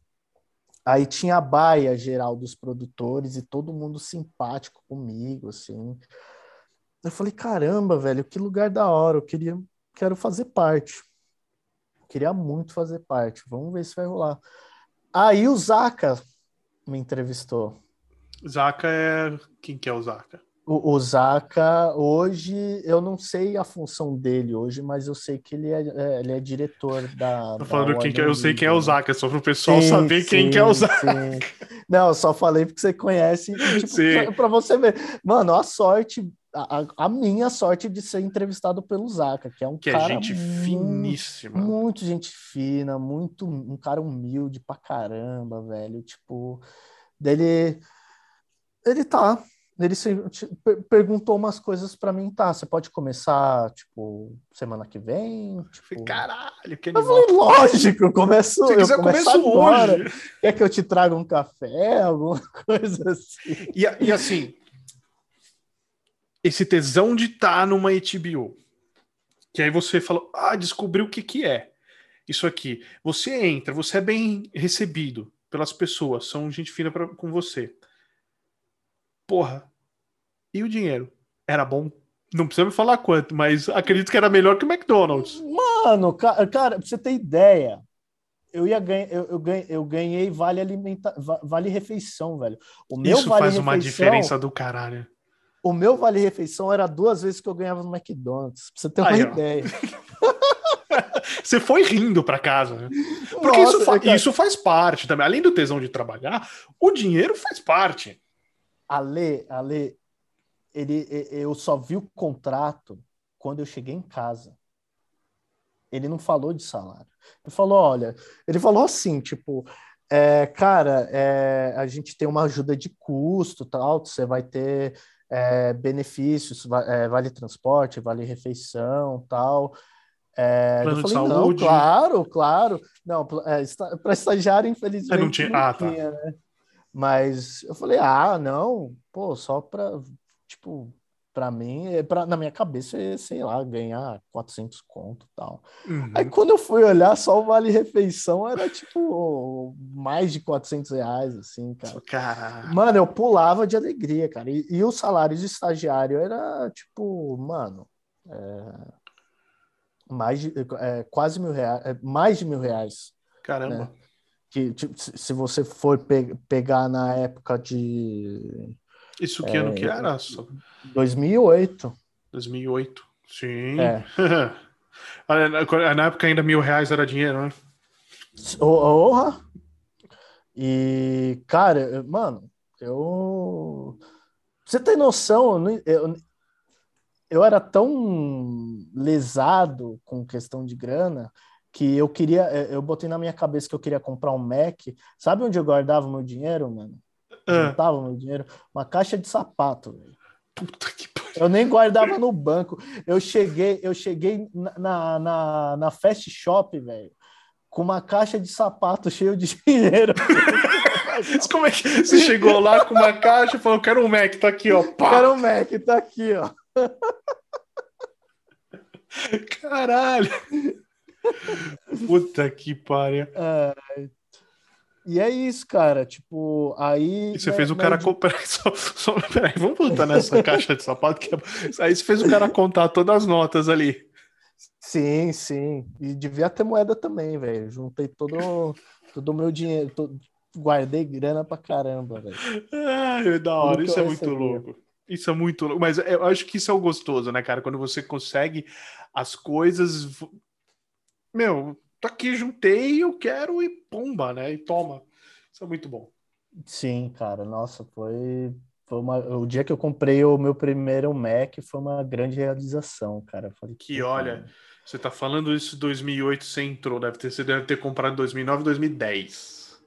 Aí tinha a baia geral dos produtores e todo mundo simpático comigo, assim. Eu falei, caramba, velho, que lugar da hora, eu queria, quero fazer parte. Queria muito fazer parte. Vamos ver se vai rolar. Aí o Zaca me entrevistou. Zaka é. Quem que é o Zaka? O, o Zaca, hoje, eu não sei a função dele hoje, mas eu sei que ele é, é, ele é diretor da. Tô da falando quem que é, eu sei quem é o? Zaka, só pro pessoal Sim, saber quem que é o sim, Zaka. sim. Não, eu só falei porque você conhece, tipo, Sim. pra você ver. Mano, a sorte, a, a- minha sorte de ser entrevistado pelo Zaca, que é um Que é cara gente muito, finíssima. muito gente fina, muito um cara humilde pra caramba, velho. Tipo, dele ele tá ele perguntou umas coisas para mim, tá? Você pode começar, tipo, semana que vem? Tipo... Caralho, que animal. Eu falei, lógico, eu começo, Se quiser, eu começo agora. hoje. Quer que eu te traga um café, alguma coisa assim? E, e assim, esse tesão de estar tá numa HBO, que aí você falou, ah, descobriu o que que é isso aqui. Você entra, você é bem recebido pelas pessoas, são gente fina pra, com você porra, e o dinheiro? Era bom? Não precisa me falar quanto, mas acredito que era melhor que o McDonald's. Mano, cara, cara pra você ter ideia, eu ia ganhar, eu, eu, ganhei, eu ganhei vale alimenta, vale refeição, velho. O meu Isso vale faz uma diferença do caralho. O meu vale refeição era duas vezes que eu ganhava no McDonald's. Pra você ter uma Aí, ideia. você foi rindo para casa, né? Porque Nossa, isso, fa cara... isso faz parte também. Além do tesão de trabalhar, o dinheiro faz parte. Ale, Ale, ele, eu só vi o contrato quando eu cheguei em casa. Ele não falou de salário. Ele falou, olha, ele falou assim, tipo, é, cara, é, a gente tem uma ajuda de custo, tal, você vai ter é, benefícios, é, vale transporte, vale refeição, tal. É, Plano eu falei, de saúde. não, claro, claro. Não, é, para estagiário, infelizmente, não tinha, não ah, tá. né? Mas eu falei, ah, não, pô, só para, tipo, para mim, é pra, na minha cabeça, é, sei lá, ganhar 400 conto e tal. Uhum. Aí quando eu fui olhar, só o vale-refeição era, tipo, mais de 400 reais, assim, cara. Mano, eu pulava de alegria, cara. E, e o salário de estagiário era, tipo, mano, é, mais de, é, quase mil reais, é, mais de mil reais. Caramba. Né? que tipo, se você for pe pegar na época de isso que é, ano que era? 2008. 2008, sim. É. na época ainda mil reais era dinheiro, né? Porra! E, cara, mano, eu. Você tem noção? Eu, eu era tão lesado com questão de grana que eu queria, eu botei na minha cabeça que eu queria comprar um Mac. Sabe onde eu guardava o meu dinheiro, mano? Ah. Juntava o meu dinheiro? Uma caixa de sapato, velho. Puta que pariu. Eu nem guardava no banco. Eu cheguei, eu cheguei na, na, na Fast Shop, velho, com uma caixa de sapato cheio de dinheiro. Como é que você chegou lá com uma caixa e falou: quero um Mac, tá aqui, ó. Pá. Quero um Mac, tá aqui, ó. Caralho. Puta que pariu. É, e é isso, cara. Tipo, aí. E você né, fez o cara. Né, peraí, só, só, peraí, vamos voltar nessa caixa de sapato. Que... É- aí você fez o cara contar todas as notas ali. Sim, sim. E devia ter moeda também, velho. Juntei todo todo o meu dinheiro. Todo... Guardei grana pra caramba, velho. Ai, da hora. Isso é muito louco. Isso é muito louco. Mas eu acho que isso é o gostoso, né, cara? Quando você consegue as coisas meu, tô aqui, juntei, eu quero e pomba, né? E toma. Isso é muito bom. Sim, cara, nossa, foi, foi uma, o dia que eu comprei o meu primeiro Mac foi uma grande realização, cara. Falei, que olha, você tá falando isso em 2008, você entrou, deve ter, você deve ter comprado em 2009, 2010.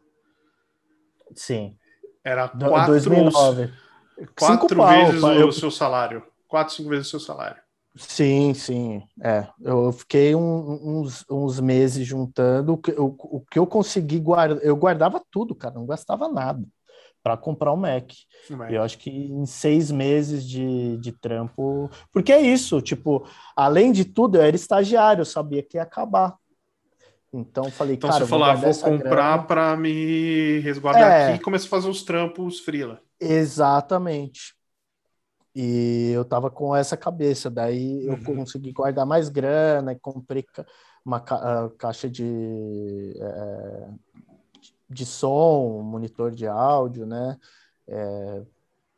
Sim. Era quatro, 2009. quatro cinco vezes pau, o eu... seu salário. Quatro, cinco vezes o seu salário. Sim, sim. É, eu fiquei um, uns, uns meses juntando o que, o, o que eu consegui guardar. Eu guardava tudo, cara, não gastava nada para comprar um Mac. Eu acho que em seis meses de, de trampo. Porque é isso, tipo, além de tudo, eu era estagiário, eu sabia que ia acabar. Então falei, então, cara, você falou, ah, vou comprar para me resguardar é, aqui e começar a fazer os trampos frila. Exatamente. E eu tava com essa cabeça, daí eu uhum. consegui guardar mais grana e comprei uma ca caixa de, é, de som, monitor de áudio, né? É,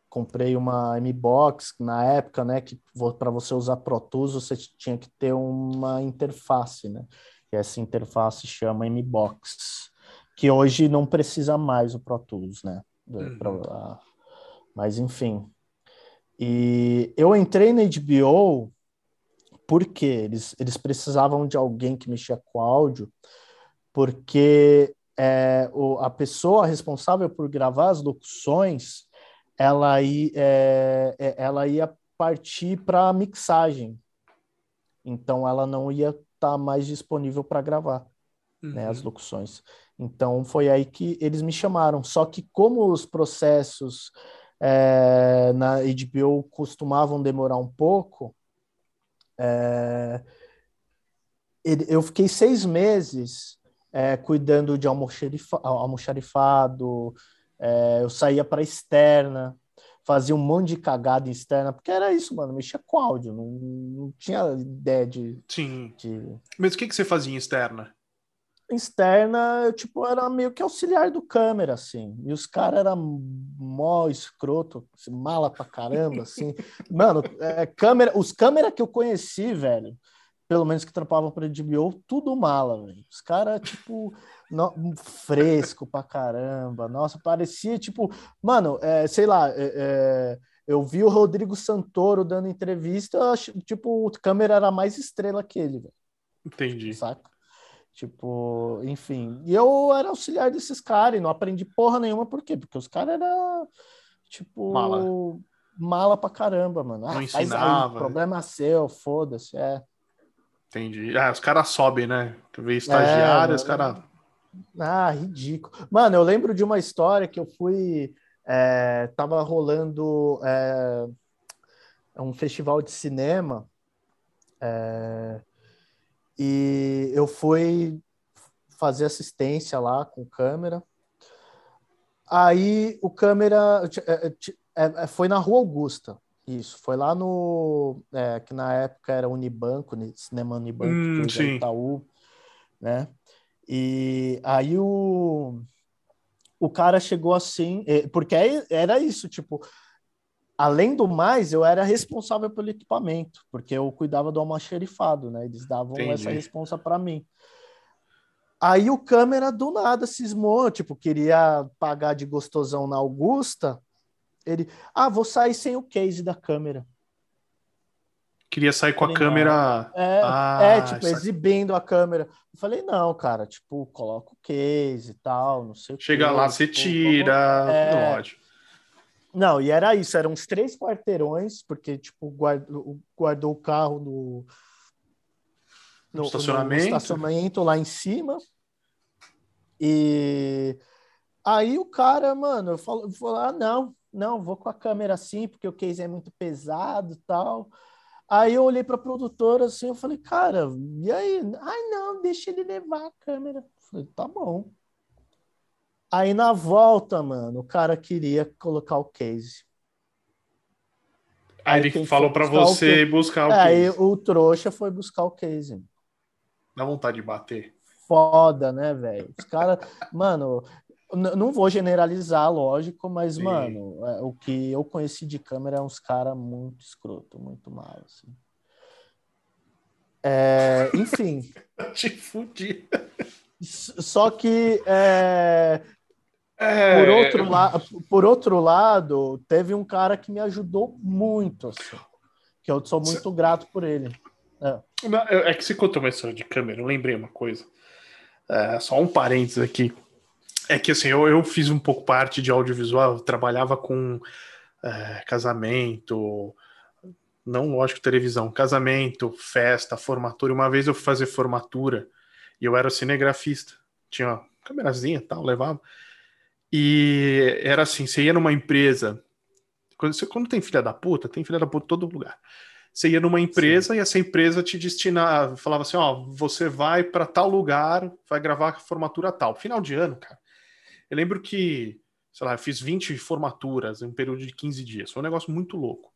comprei uma M-Box na época, né? Que para você usar Pro Tools você tinha que ter uma interface, né? E essa interface chama M-Box, que hoje não precisa mais o Pro Tools, né? Uhum. Pra, mas enfim, e eu entrei na HBO porque eles, eles precisavam de alguém que mexia com áudio, porque é, o, a pessoa responsável por gravar as locuções ela ia, é, é ela ia partir para mixagem. Então ela não ia estar tá mais disponível para gravar uhum. né, as uhum. locuções. Então foi aí que eles me chamaram. Só que como os processos é, na HBO costumavam demorar um pouco, é, eu fiquei seis meses é, cuidando de almoxarifado, é, eu saía para externa, fazia um monte de cagada externa, porque era isso, mano, mexia com áudio, não, não tinha ideia de. Sim. De... Mas o que, que você fazia em externa? Externa, eu, tipo, era meio que auxiliar do câmera, assim. E os caras eram mó escroto, assim, mala pra caramba, assim. Mano, é, câmera, os câmeras que eu conheci, velho, pelo menos que trampavam para DBO, tudo mala, velho. Os caras, tipo, no, fresco pra caramba. Nossa, parecia, tipo, mano, é, sei lá, é, é, eu vi o Rodrigo Santoro dando entrevista, tipo, o câmera era mais estrela que ele, velho. Entendi. Saca? Tipo, enfim. E eu era auxiliar desses caras e não aprendi porra nenhuma, por quê? Porque os caras eram, tipo, mala. mala pra caramba, mano. Ah, não ensinava. Aí, problema seu, foda-se, é. Entendi. Ah, os caras sobem, né? Tu vê estagiário, é, os caras. Ah, ridículo. Mano, eu lembro de uma história que eu fui. É, tava rolando é, um festival de cinema é, e eu fui fazer assistência lá com câmera. Aí o câmera é, é, é, foi na Rua Augusta. Isso, foi lá no. É, que na época era Unibanco, Cinema Unibanco, hum, Itaú, né? E aí o, o cara chegou assim, é, porque era isso, tipo, além do mais, eu era responsável pelo equipamento, porque eu cuidava do almoxerifado, né? Eles davam Entendi. essa responsa para mim. Aí o câmera do nada cismou, tipo, queria pagar de gostosão na Augusta, ele, ah, vou sair sem o case da câmera. Queria sair com a câmera. É, ah, é tipo, exibindo a câmera. Eu falei, não, cara, tipo, coloca o case e tal, não sei o Chega que, lá, você tipo, tira, é... ódio. Não, e era isso, eram uns três quarteirões, porque, tipo, guardou, guardou o carro no, no, estacionamento. no estacionamento lá em cima. E aí o cara, mano, eu falo, eu ah, não, não, vou com a câmera assim, porque o case é muito pesado tal. Aí eu olhei para a produtora assim, eu falei, cara, e aí? Ai, não, deixa ele levar a câmera. Eu falei, tá bom. Aí na volta, mano, o cara queria colocar o case. Aí, ele falou para você o buscar o case. Aí o trouxa foi buscar o case. Dá vontade de bater. Foda, né, velho? Os caras, mano, não vou generalizar, lógico, mas, Sim. mano, é, o que eu conheci de câmera é uns caras muito escroto, muito mal, assim. É, enfim. Te fudi. Só que, é, é... Por, outro la... por outro lado, teve um cara que me ajudou muito, assim, que eu sou muito grato por ele. É. é que você contou uma história de câmera, eu lembrei uma coisa. É, só um parênteses aqui. É que assim, eu, eu fiz um pouco parte de audiovisual, trabalhava com é, casamento, não lógico televisão, casamento, festa, formatura. Uma vez eu fui fazer formatura e eu era cinegrafista, tinha uma câmerazinha tal, levava. E era assim, você ia numa empresa, quando, você, quando tem filha da puta, tem filha da puta em todo lugar. Você ia numa empresa Sim. e essa empresa te destinava, falava assim, ó, você vai para tal lugar, vai gravar a formatura tal. Final de ano, cara. Eu lembro que, sei lá, eu fiz 20 formaturas em um período de 15 dias. Foi um negócio muito louco.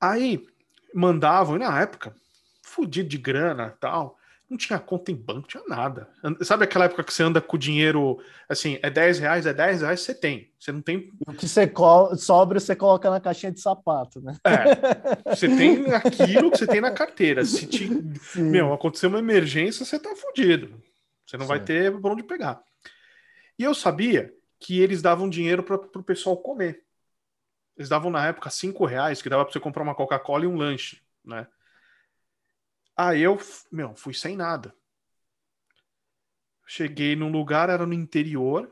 Aí mandavam, na época, fudido de grana tal. Não tinha conta em banco, tinha nada. Sabe aquela época que você anda com dinheiro, assim, é 10 reais, é 10 reais, você tem. Você não tem. O que você sobra, você coloca na caixinha de sapato, né? É. Você tem aquilo que você tem na carteira. Se te... Meu, acontecer uma emergência, você tá fudido. Você não Sim. vai ter por onde pegar. E eu sabia que eles davam dinheiro para o pessoal comer. Eles davam na época cinco reais, que dava para você comprar uma Coca-Cola e um lanche, né? Aí eu, meu, fui sem nada. Cheguei num lugar, era no interior.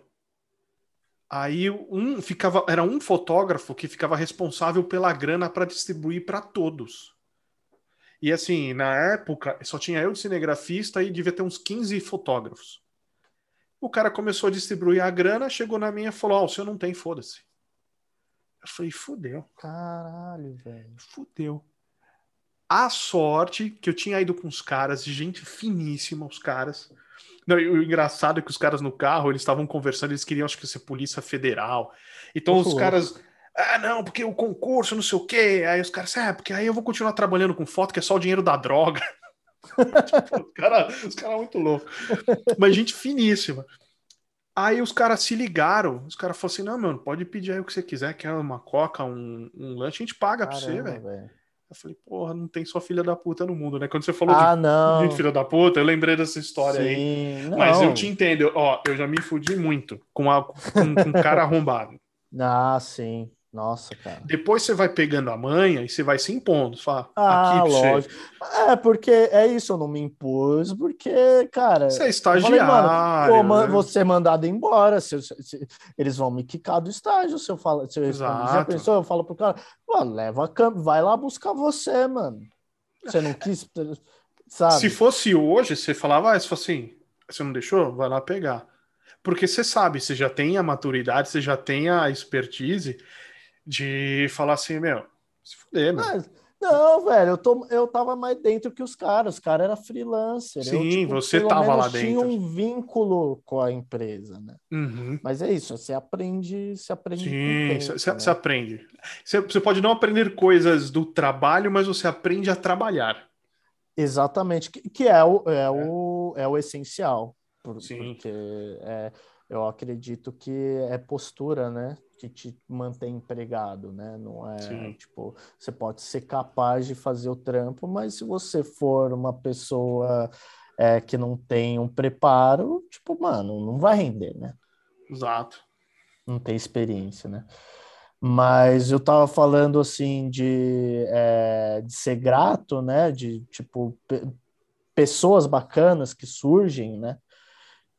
Aí um ficava, era um fotógrafo que ficava responsável pela grana para distribuir para todos. E assim, na época, só tinha eu de cinegrafista e devia ter uns 15 fotógrafos. O cara começou a distribuir a grana, chegou na minha e falou: Ó, oh, o senhor não tem, foda-se. Eu falei: fudeu. Caralho, velho. Fudeu. A sorte que eu tinha ido com os caras, de gente finíssima, os caras. Não, o engraçado é que os caras no carro, eles estavam conversando, eles queriam, acho que, ser Polícia Federal. Então os caras ah, não, porque o concurso, não sei o quê. Aí os caras, é, porque aí eu vou continuar trabalhando com foto, que é só o dinheiro da droga. tipo, os caras os cara muito loucos. Mas gente finíssima. Aí os caras se ligaram, os caras falaram assim: não, mano, pode pedir aí o que você quiser, quer uma coca, um, um lanche, a gente paga Caramba, pra você, velho. Eu falei, porra, não tem só filha da puta no mundo, né? Quando você falou ah, de, não. de filha da puta, eu lembrei dessa história Sim, aí. Não. Mas eu te entendo, ó, eu já me fudi muito com, a, com, com um cara arrombado. Ah, sim. Nossa, cara. Depois você vai pegando a manha e você vai se impondo. Fala, ah, aqui lógico. Você. É, porque é isso, eu não me impus, porque, cara. Você é estagiário. Falei, mano, né? você é mandado embora. Se, se, se, eles vão me quicar do estágio. Se eu falo, se eu respondo, já pensou? Eu falo pro cara, leva a vai lá buscar você, mano. Você não quis, sabe? Se fosse hoje, você falava, ah, se fosse assim, você não deixou? Vai lá pegar. Porque você sabe, você já tem a maturidade, você já tem a expertise de falar assim, meu, se fuder, meu. Mas, não, velho, eu, tô, eu tava mais dentro que os caras, os caras eram freelancer. Sim, eu, tipo, você tava lá dentro. tinha um vínculo com a empresa, né? Uhum. Mas é isso, você aprende, você aprende. Sim, você, né? aprende. Você, você pode não aprender coisas do trabalho, mas você aprende a trabalhar. Exatamente, que, que é, o, é, é. O, é o essencial. Por, Sim. Porque é, eu acredito que é postura, né? Que te mantém empregado, né? Não é Sim. tipo, você pode ser capaz de fazer o trampo, mas se você for uma pessoa é, que não tem um preparo, tipo, mano, não vai render, né? Exato. Não tem experiência, né? Mas eu tava falando assim de, é, de ser grato, né? De tipo pessoas bacanas que surgem, né?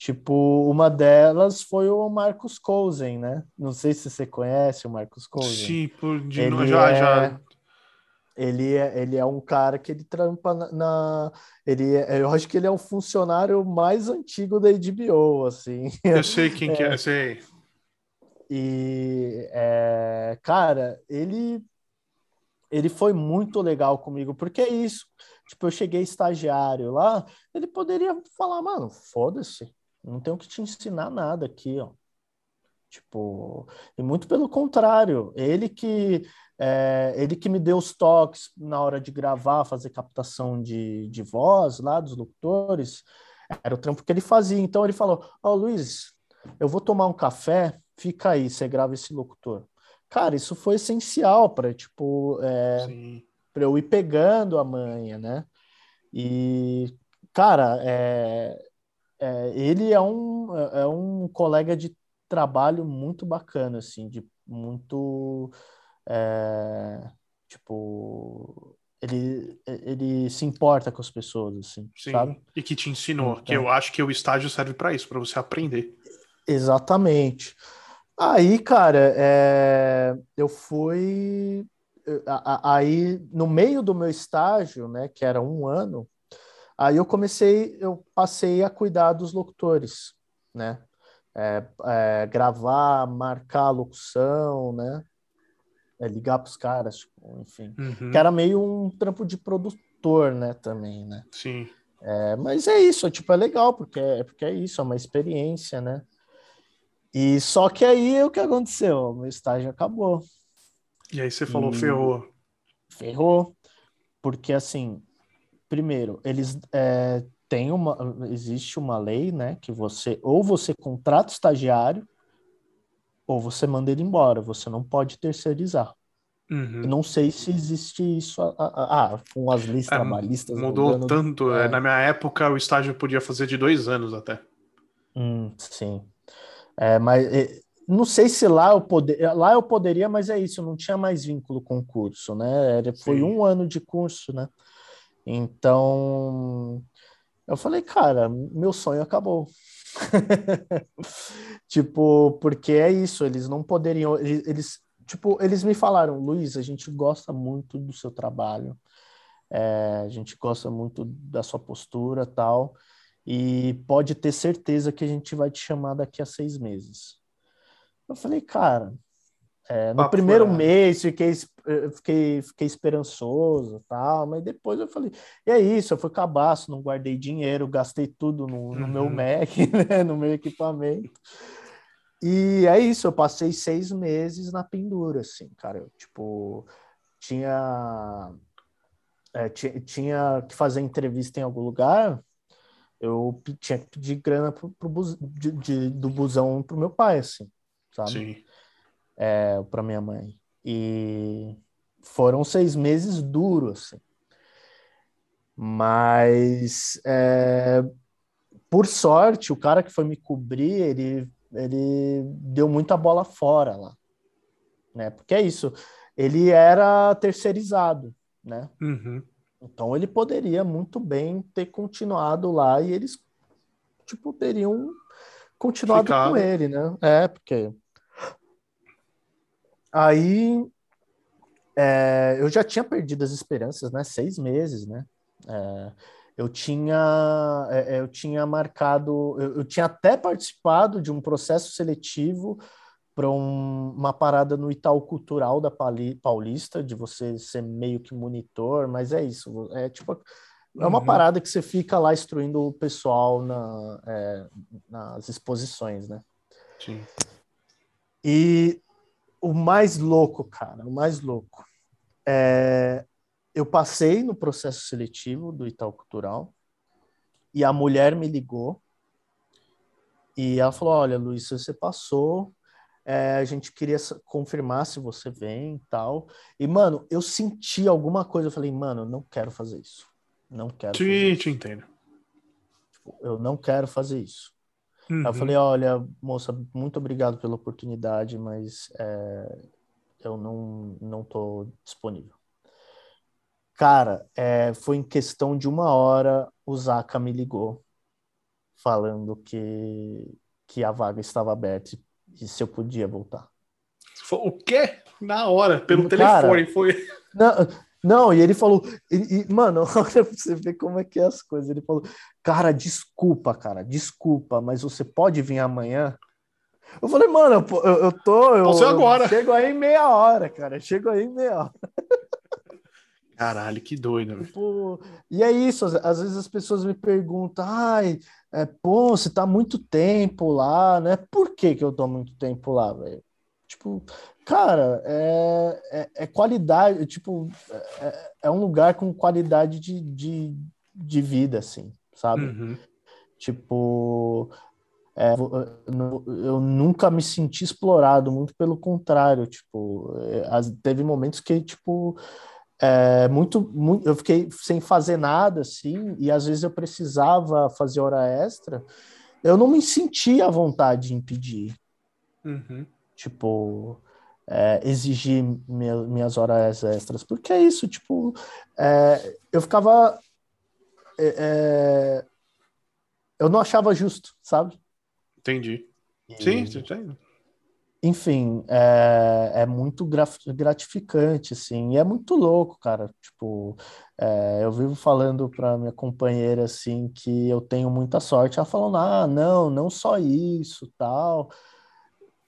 Tipo, uma delas foi o Marcos Cousen, né? Não sei se você conhece o Marcos Cousen. Sim, por de ele já, é, já. Ele é, ele é um cara que ele trampa na. na ele é, eu acho que ele é o funcionário mais antigo da HBO, assim. Eu sei quem é, que é, sei. E, é, cara, ele ele foi muito legal comigo, porque é isso. Tipo, eu cheguei estagiário lá, ele poderia falar, mano, foda-se, não tenho que te ensinar nada aqui, ó. Tipo, e muito pelo contrário, ele que é, ele que me deu os toques na hora de gravar, fazer captação de, de voz lá dos locutores, era o trampo que ele fazia. Então ele falou: Ó, oh, Luiz, eu vou tomar um café, fica aí, você grava esse locutor. Cara, isso foi essencial para tipo é, para eu ir pegando a manha, né? E cara, é, é, ele é um, é, é um colega de trabalho muito bacana, assim, de muito. É, tipo. Ele, ele se importa com as pessoas, assim, Sim, sabe? E que te ensinou, então, que eu acho que o estágio serve para isso, para você aprender. Exatamente. Aí, cara, é, eu fui. Aí, no meio do meu estágio, né, que era um ano, Aí eu comecei, eu passei a cuidar dos locutores, né? É, é, gravar, marcar a locução, né? É, ligar para os caras, tipo, enfim. Uhum. Que era meio um trampo de produtor, né? Também, né? Sim. É, mas é isso, tipo, é legal, porque é, porque é isso, é uma experiência, né? E só que aí o que aconteceu? Meu estágio acabou. E aí você falou, e... ferrou. Ferrou. Porque assim, primeiro, eles é, têm uma. Existe uma lei, né? Que você ou você contrata o estagiário ou você manda ele embora. Você não pode terceirizar. Uhum. Não sei se existe isso ah, com as leis é, trabalhistas. Mudou tanto. É. Na minha época, o estágio podia fazer de dois anos até. Hum, sim. É, mas não sei se lá eu, poder, lá eu poderia, mas é isso, não tinha mais vínculo com o curso, né? Era, foi sim. um ano de curso, né? Então, eu falei, cara, meu sonho acabou. tipo, porque é isso, eles não poderiam, eles, eles, tipo, eles me falaram, Luiz, a gente gosta muito do seu trabalho, é, a gente gosta muito da sua postura tal, e pode ter certeza que a gente vai te chamar daqui a seis meses. Eu falei, cara, é, no primeiro mês fiquei, fiquei, fiquei esperançoso tal, mas depois eu falei, e é isso, eu fui cabaço, não guardei dinheiro, gastei tudo no, no uhum. meu Mac, né, no meu equipamento. E é isso, eu passei seis meses na pendura, assim, cara. Eu, tipo, tinha, é, tinha que fazer entrevista em algum lugar, eu tinha que pedir grana pro, pro bus, de, de, do busão pro meu pai, assim, sabe? Sim é, para minha mãe. E foram seis meses duros, assim. Mas, é, por sorte, o cara que foi me cobrir, ele, ele deu muita bola fora lá. Né? Porque é isso, ele era terceirizado, né? Uhum. Então ele poderia muito bem ter continuado lá e eles, tipo, teriam continuado Ficado. com ele, né? É, porque Aí é, eu já tinha perdido as esperanças, né? Seis meses, né? É, eu tinha é, é eu tinha marcado, eu, eu, tinha até participado de um processo seletivo para um, uma parada no Itaú Cultural da Paulista, de você ser meio que monitor, mas é isso, é tipo é uma uhum. parada que você fica lá instruindo o pessoal na, é, nas exposições, né? Sim. E o mais louco, cara, o mais louco. É, eu passei no processo seletivo do Itaú Cultural e a mulher me ligou e ela falou: Olha, Luiz, você passou, é, a gente queria confirmar se você vem e tal. E, mano, eu senti alguma coisa. Eu falei, mano, não quero fazer isso. Não quero. Te entendo. Tipo, eu não quero fazer isso. Uhum. Eu falei, olha, moça, muito obrigado pela oportunidade, mas é, eu não, não tô disponível. Cara, é, foi em questão de uma hora, o Zaka me ligou, falando que, que a vaga estava aberta e se eu podia voltar. O quê? Na hora, pelo Cara, telefone, foi. Não, não, e ele falou, e, e, mano, olha pra você ver como é que é as coisas. Ele falou, cara, desculpa, cara, desculpa, mas você pode vir amanhã? Eu falei, mano, eu, eu, eu tô. Eu, Posso agora. chego aí em meia hora, cara. Chego aí em meia hora. Caralho, que doido, tipo, E é isso, às vezes as pessoas me perguntam, ai, é, pô, você tá muito tempo lá, né? Por que, que eu tô muito tempo lá, velho? Tipo, Cara, é, é, é qualidade, tipo, é, é, um lugar com qualidade de, de, de vida, assim, sabe? Uhum. Tipo, é, eu nunca me senti explorado, muito pelo contrário, tipo, é, teve momentos que, tipo, é, muito, muito, eu fiquei sem fazer nada, assim, e às vezes eu precisava fazer hora extra, eu não me sentia à vontade em pedir. Uhum. Tipo, é, exigir minha, minhas horas extras, porque é isso, tipo, é, eu ficava. É, é eu não achava justo, sabe? Entendi. E, Sim, entendi. Enfim, é, é muito gratificante, assim, e é muito louco, cara. Tipo, é, eu vivo falando para minha companheira, assim, que eu tenho muita sorte. Ela falando, ah, não, não só isso, tal.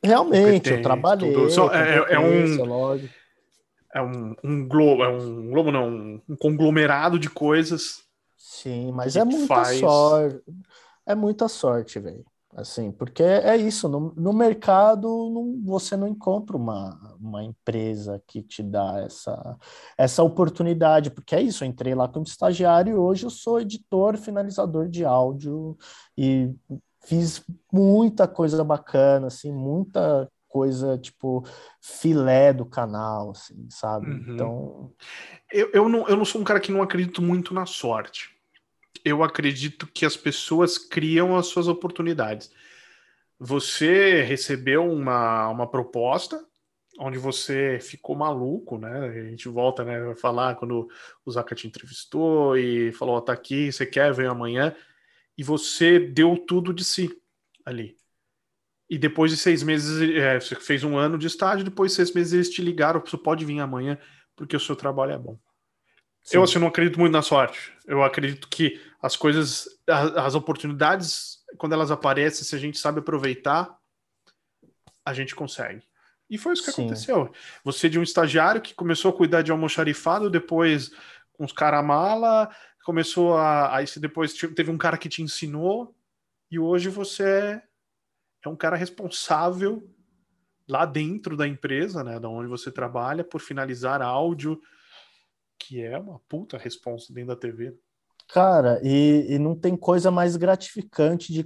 Realmente, eu trabalhei. Só, é, é, é um. É um, um globo, é um globo, não, um conglomerado de coisas. Sim, mas é muita faz... sorte. É muita sorte, velho. Assim, porque é isso, no, no mercado não, você não encontra uma, uma empresa que te dá essa, essa oportunidade, porque é isso, eu entrei lá como estagiário e hoje eu sou editor, finalizador de áudio e fiz muita coisa bacana, assim, muita coisa, tipo, filé do canal, assim, sabe? Uhum. Então. Eu, eu, não, eu não sou um cara que não acredito muito na sorte. Eu acredito que as pessoas criam as suas oportunidades. Você recebeu uma, uma proposta onde você ficou maluco, né? A gente volta, né, a falar quando o Zaka te entrevistou e falou, oh, tá aqui, você quer, vem amanhã e você deu tudo de si. ali. E depois de seis meses, é, você fez um ano de estágio, depois de seis meses eles te ligaram, você pode vir amanhã, porque o seu trabalho é bom. Sim. Eu, assim, não acredito muito na sorte. Eu acredito que as coisas, as oportunidades, quando elas aparecem, se a gente sabe aproveitar, a gente consegue. E foi isso que Sim. aconteceu. Você de um estagiário que começou a cuidar de almoxarifado, depois com os caramala, começou a. Aí depois teve um cara que te ensinou, e hoje você é é um cara responsável lá dentro da empresa, né, da onde você trabalha, por finalizar áudio, que é uma puta responsa dentro da TV. Cara, e, e, não tem coisa mais gratificante de,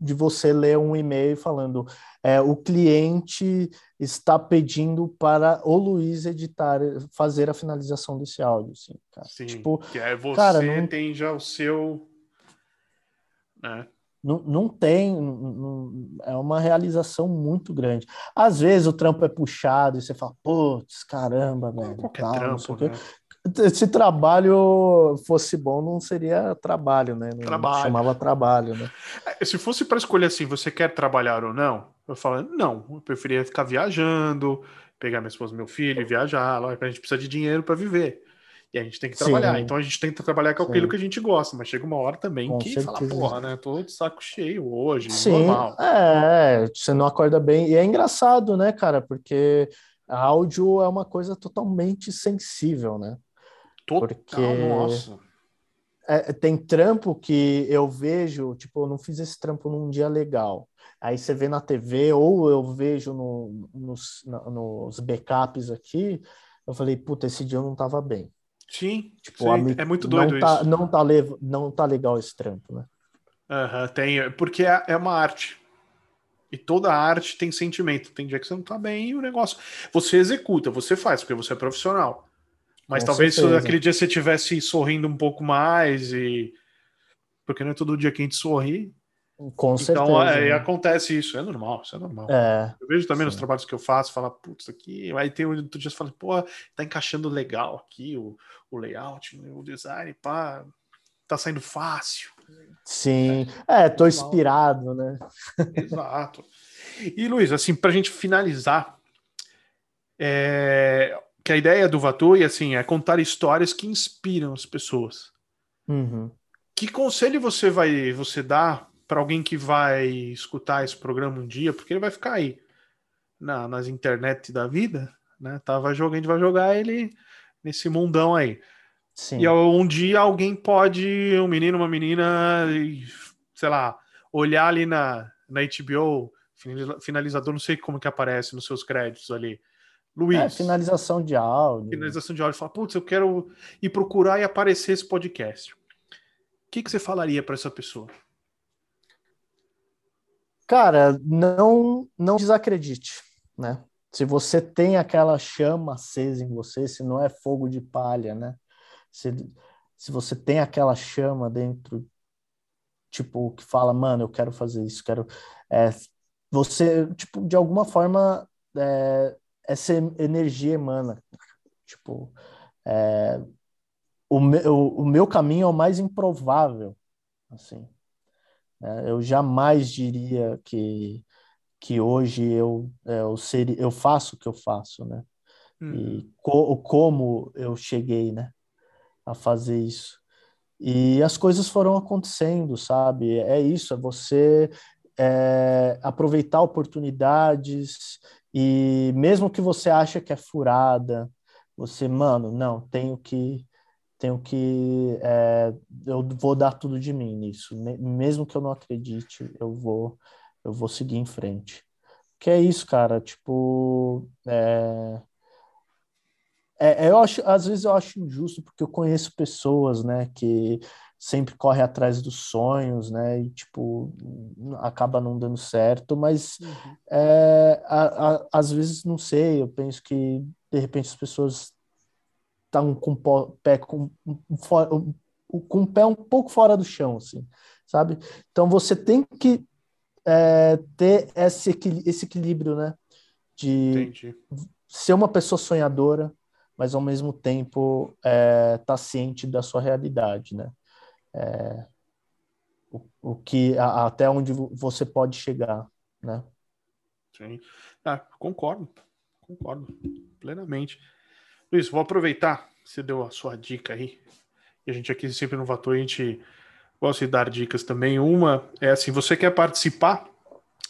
de você ler um e-mail falando é, o cliente está pedindo para o Luiz editar, fazer a finalização desse áudio, assim, cara. Sim, tipo, que é você cara, não... tem já o seu... Né? Não, não tem, não, é uma realização muito grande. Às vezes o trampo é puxado e você fala, putz, caramba, velho. Qualquer tal, trampo, né? Se trabalho fosse bom, não seria trabalho, né? Não trabalho. chamava trabalho, né? É, se fosse para escolher assim, você quer trabalhar ou não? Eu falo, não, eu preferia ficar viajando, pegar minha esposa e meu filho e viajar, lá, a gente precisa de dinheiro para viver. E a gente tem que trabalhar. Sim. Então a gente tenta trabalhar com aquilo Sim. que a gente gosta, mas chega uma hora também com que certeza. fala, porra, né? Tô de saco cheio hoje, Sim. normal. É, você não acorda bem. E é engraçado, né, cara? Porque áudio é uma coisa totalmente sensível, né? Total, Porque... nossa. É, tem trampo que eu vejo, tipo, eu não fiz esse trampo num dia legal. Aí você vê na TV, ou eu vejo no, nos, nos backups aqui, eu falei, puta, esse dia eu não tava bem. Sim, tipo, sim. é muito doido não tá, isso. Não tá, não tá legal esse trampo, né? Uhum, tem, porque é, é uma arte. E toda arte tem sentimento. Tem dia que você não tá bem e o negócio. Você executa, você faz, porque você é profissional. Mas Com talvez certeza. aquele dia você tivesse sorrindo um pouco mais e. Porque não é todo dia que a gente sorri. Com então, certeza. Então, é, né? acontece isso, é normal, isso é normal. É, eu vejo também sim. nos trabalhos que eu faço, falar, putz, aqui. Aí tem outro dia você fala, pô, tá encaixando legal aqui o, o layout, o design, pá, tá saindo fácil. Sim, é, tô inspirado, né? Exato. E Luiz, assim, pra gente finalizar, é, que a ideia do Vatui, assim, é contar histórias que inspiram as pessoas. Uhum. Que conselho você vai você dá para alguém que vai escutar esse programa um dia, porque ele vai ficar aí na, nas internet da vida, né? Tá, vai jogar, a gente vai jogar ele nesse mundão aí. Sim. E um dia alguém pode, um menino, uma menina, sei lá, olhar ali na, na HBO, finalizador, não sei como que aparece nos seus créditos ali. Luiz. É, finalização de áudio. Finalização de áudio. Fala, putz, eu quero ir procurar e aparecer esse podcast. O que, que você falaria para essa pessoa? Cara, não não desacredite, né? Se você tem aquela chama acesa em você, se não é fogo de palha, né? Se, se você tem aquela chama dentro, tipo, que fala, mano, eu quero fazer isso, quero. É, você, tipo, de alguma forma, é, essa energia emana. Tipo, é, o, meu, o meu caminho é o mais improvável, assim. Né? Eu jamais diria que, que hoje eu, é, eu, seria, eu faço o que eu faço, né? Uhum. E co como eu cheguei, né? A fazer isso. E as coisas foram acontecendo, sabe? É isso, é você é, aproveitar oportunidades e mesmo que você acha que é furada, você, mano, não, tenho que tenho que é, eu vou dar tudo de mim nisso. Mesmo que eu não acredite eu vou eu vou seguir em frente. Que é isso cara tipo é, é, eu acho às vezes eu acho injusto porque eu conheço pessoas né que sempre corre atrás dos sonhos né e tipo acaba não dando certo mas uhum. é, a, a, às vezes não sei eu penso que de repente as pessoas um, com o pé com, um, com o pé um pouco fora do chão, assim, sabe? Então você tem que é, ter esse, esse equilíbrio, né? De Entendi. ser uma pessoa sonhadora, mas ao mesmo tempo é, tá ciente da sua realidade, né? É, o que a, até onde você pode chegar, né? Sim, ah, concordo, concordo plenamente. Luiz, vou aproveitar, você deu a sua dica aí, e a gente aqui sempre no Vator, a gente gosta de dar dicas também. Uma é assim, você quer participar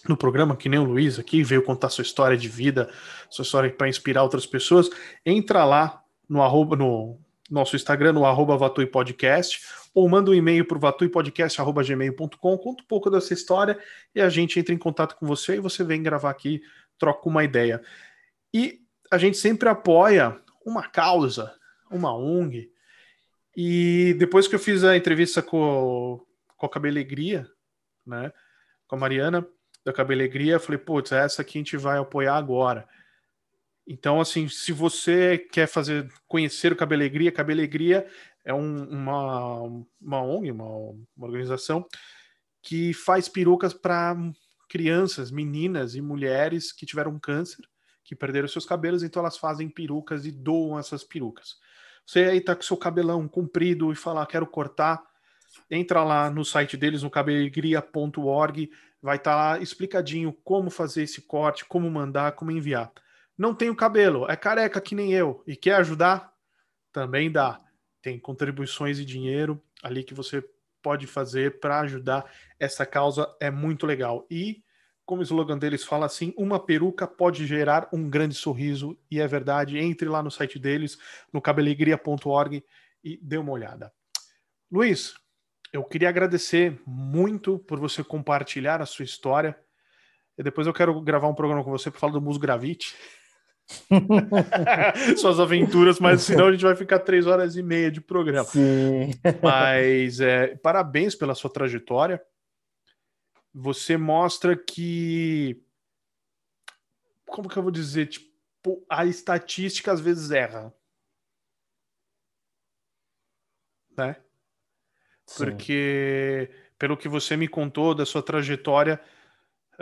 no programa, que nem o Luiz aqui, veio contar sua história de vida, sua história para inspirar outras pessoas, entra lá no arroba, no nosso Instagram, no arroba Vatui Podcast, ou manda um e-mail para o vatuipodcast.gmail.com, conta um pouco dessa história e a gente entra em contato com você e você vem gravar aqui, troca uma ideia. E a gente sempre apoia uma causa, uma ONG. E depois que eu fiz a entrevista com, com a Cabelegria, né, com a Mariana da Cabelegria, eu falei, putz, essa aqui a gente vai apoiar agora. Então, assim, se você quer fazer conhecer o Cabelegria, Cabelegria é um, uma, uma ONG, uma, uma organização que faz perucas para crianças, meninas e mulheres que tiveram câncer, que perderam seus cabelos, então elas fazem perucas e doam essas perucas. Você aí tá com seu cabelão comprido e falar, quero cortar, entra lá no site deles, no cabelegria.org, vai estar tá lá explicadinho como fazer esse corte, como mandar, como enviar não tem o cabelo, é careca que nem eu e quer ajudar, também dá. Tem contribuições e dinheiro ali que você pode fazer para ajudar. Essa causa é muito legal. E, como o slogan deles fala assim, uma peruca pode gerar um grande sorriso. E é verdade. Entre lá no site deles, no cabelegria.org e dê uma olhada. Luiz, eu queria agradecer muito por você compartilhar a sua história. E depois eu quero gravar um programa com você para falar do Mus Gravite. suas aventuras, mas senão a gente vai ficar três horas e meia de programa. Sim. Mas é, parabéns pela sua trajetória. Você mostra que. Como que eu vou dizer? Tipo, a estatística às vezes erra. Né? Sim. Porque, pelo que você me contou da sua trajetória,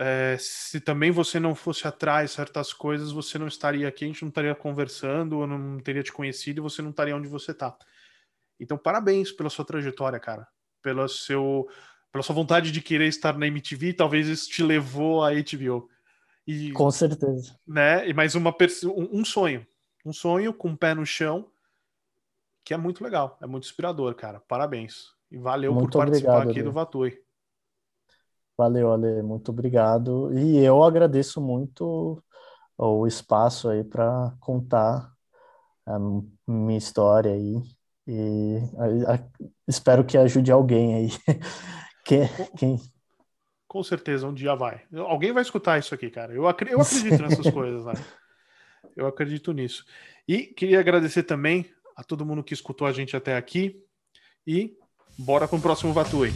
é, se também você não fosse atrás certas coisas, você não estaria aqui, a gente não estaria conversando, eu não teria te conhecido e você não estaria onde você está. Então, parabéns pela sua trajetória, cara. Pelo seu, pela sua vontade de querer estar na MTV, talvez isso te levou à HBO. E, com certeza. Né? E mais uma um sonho. Um sonho com o um pé no chão, que é muito legal, é muito inspirador, cara. Parabéns. E valeu muito por participar obrigado, aqui do Vatui. Valeu, Ale, muito obrigado. E eu agradeço muito o espaço aí para contar a minha história aí. E a, a, espero que ajude alguém aí. quem, quem... Com certeza, um dia vai. Alguém vai escutar isso aqui, cara. Eu, acredito, eu acredito nessas coisas, né? Eu acredito nisso. E queria agradecer também a todo mundo que escutou a gente até aqui. E bora para o próximo Vatui.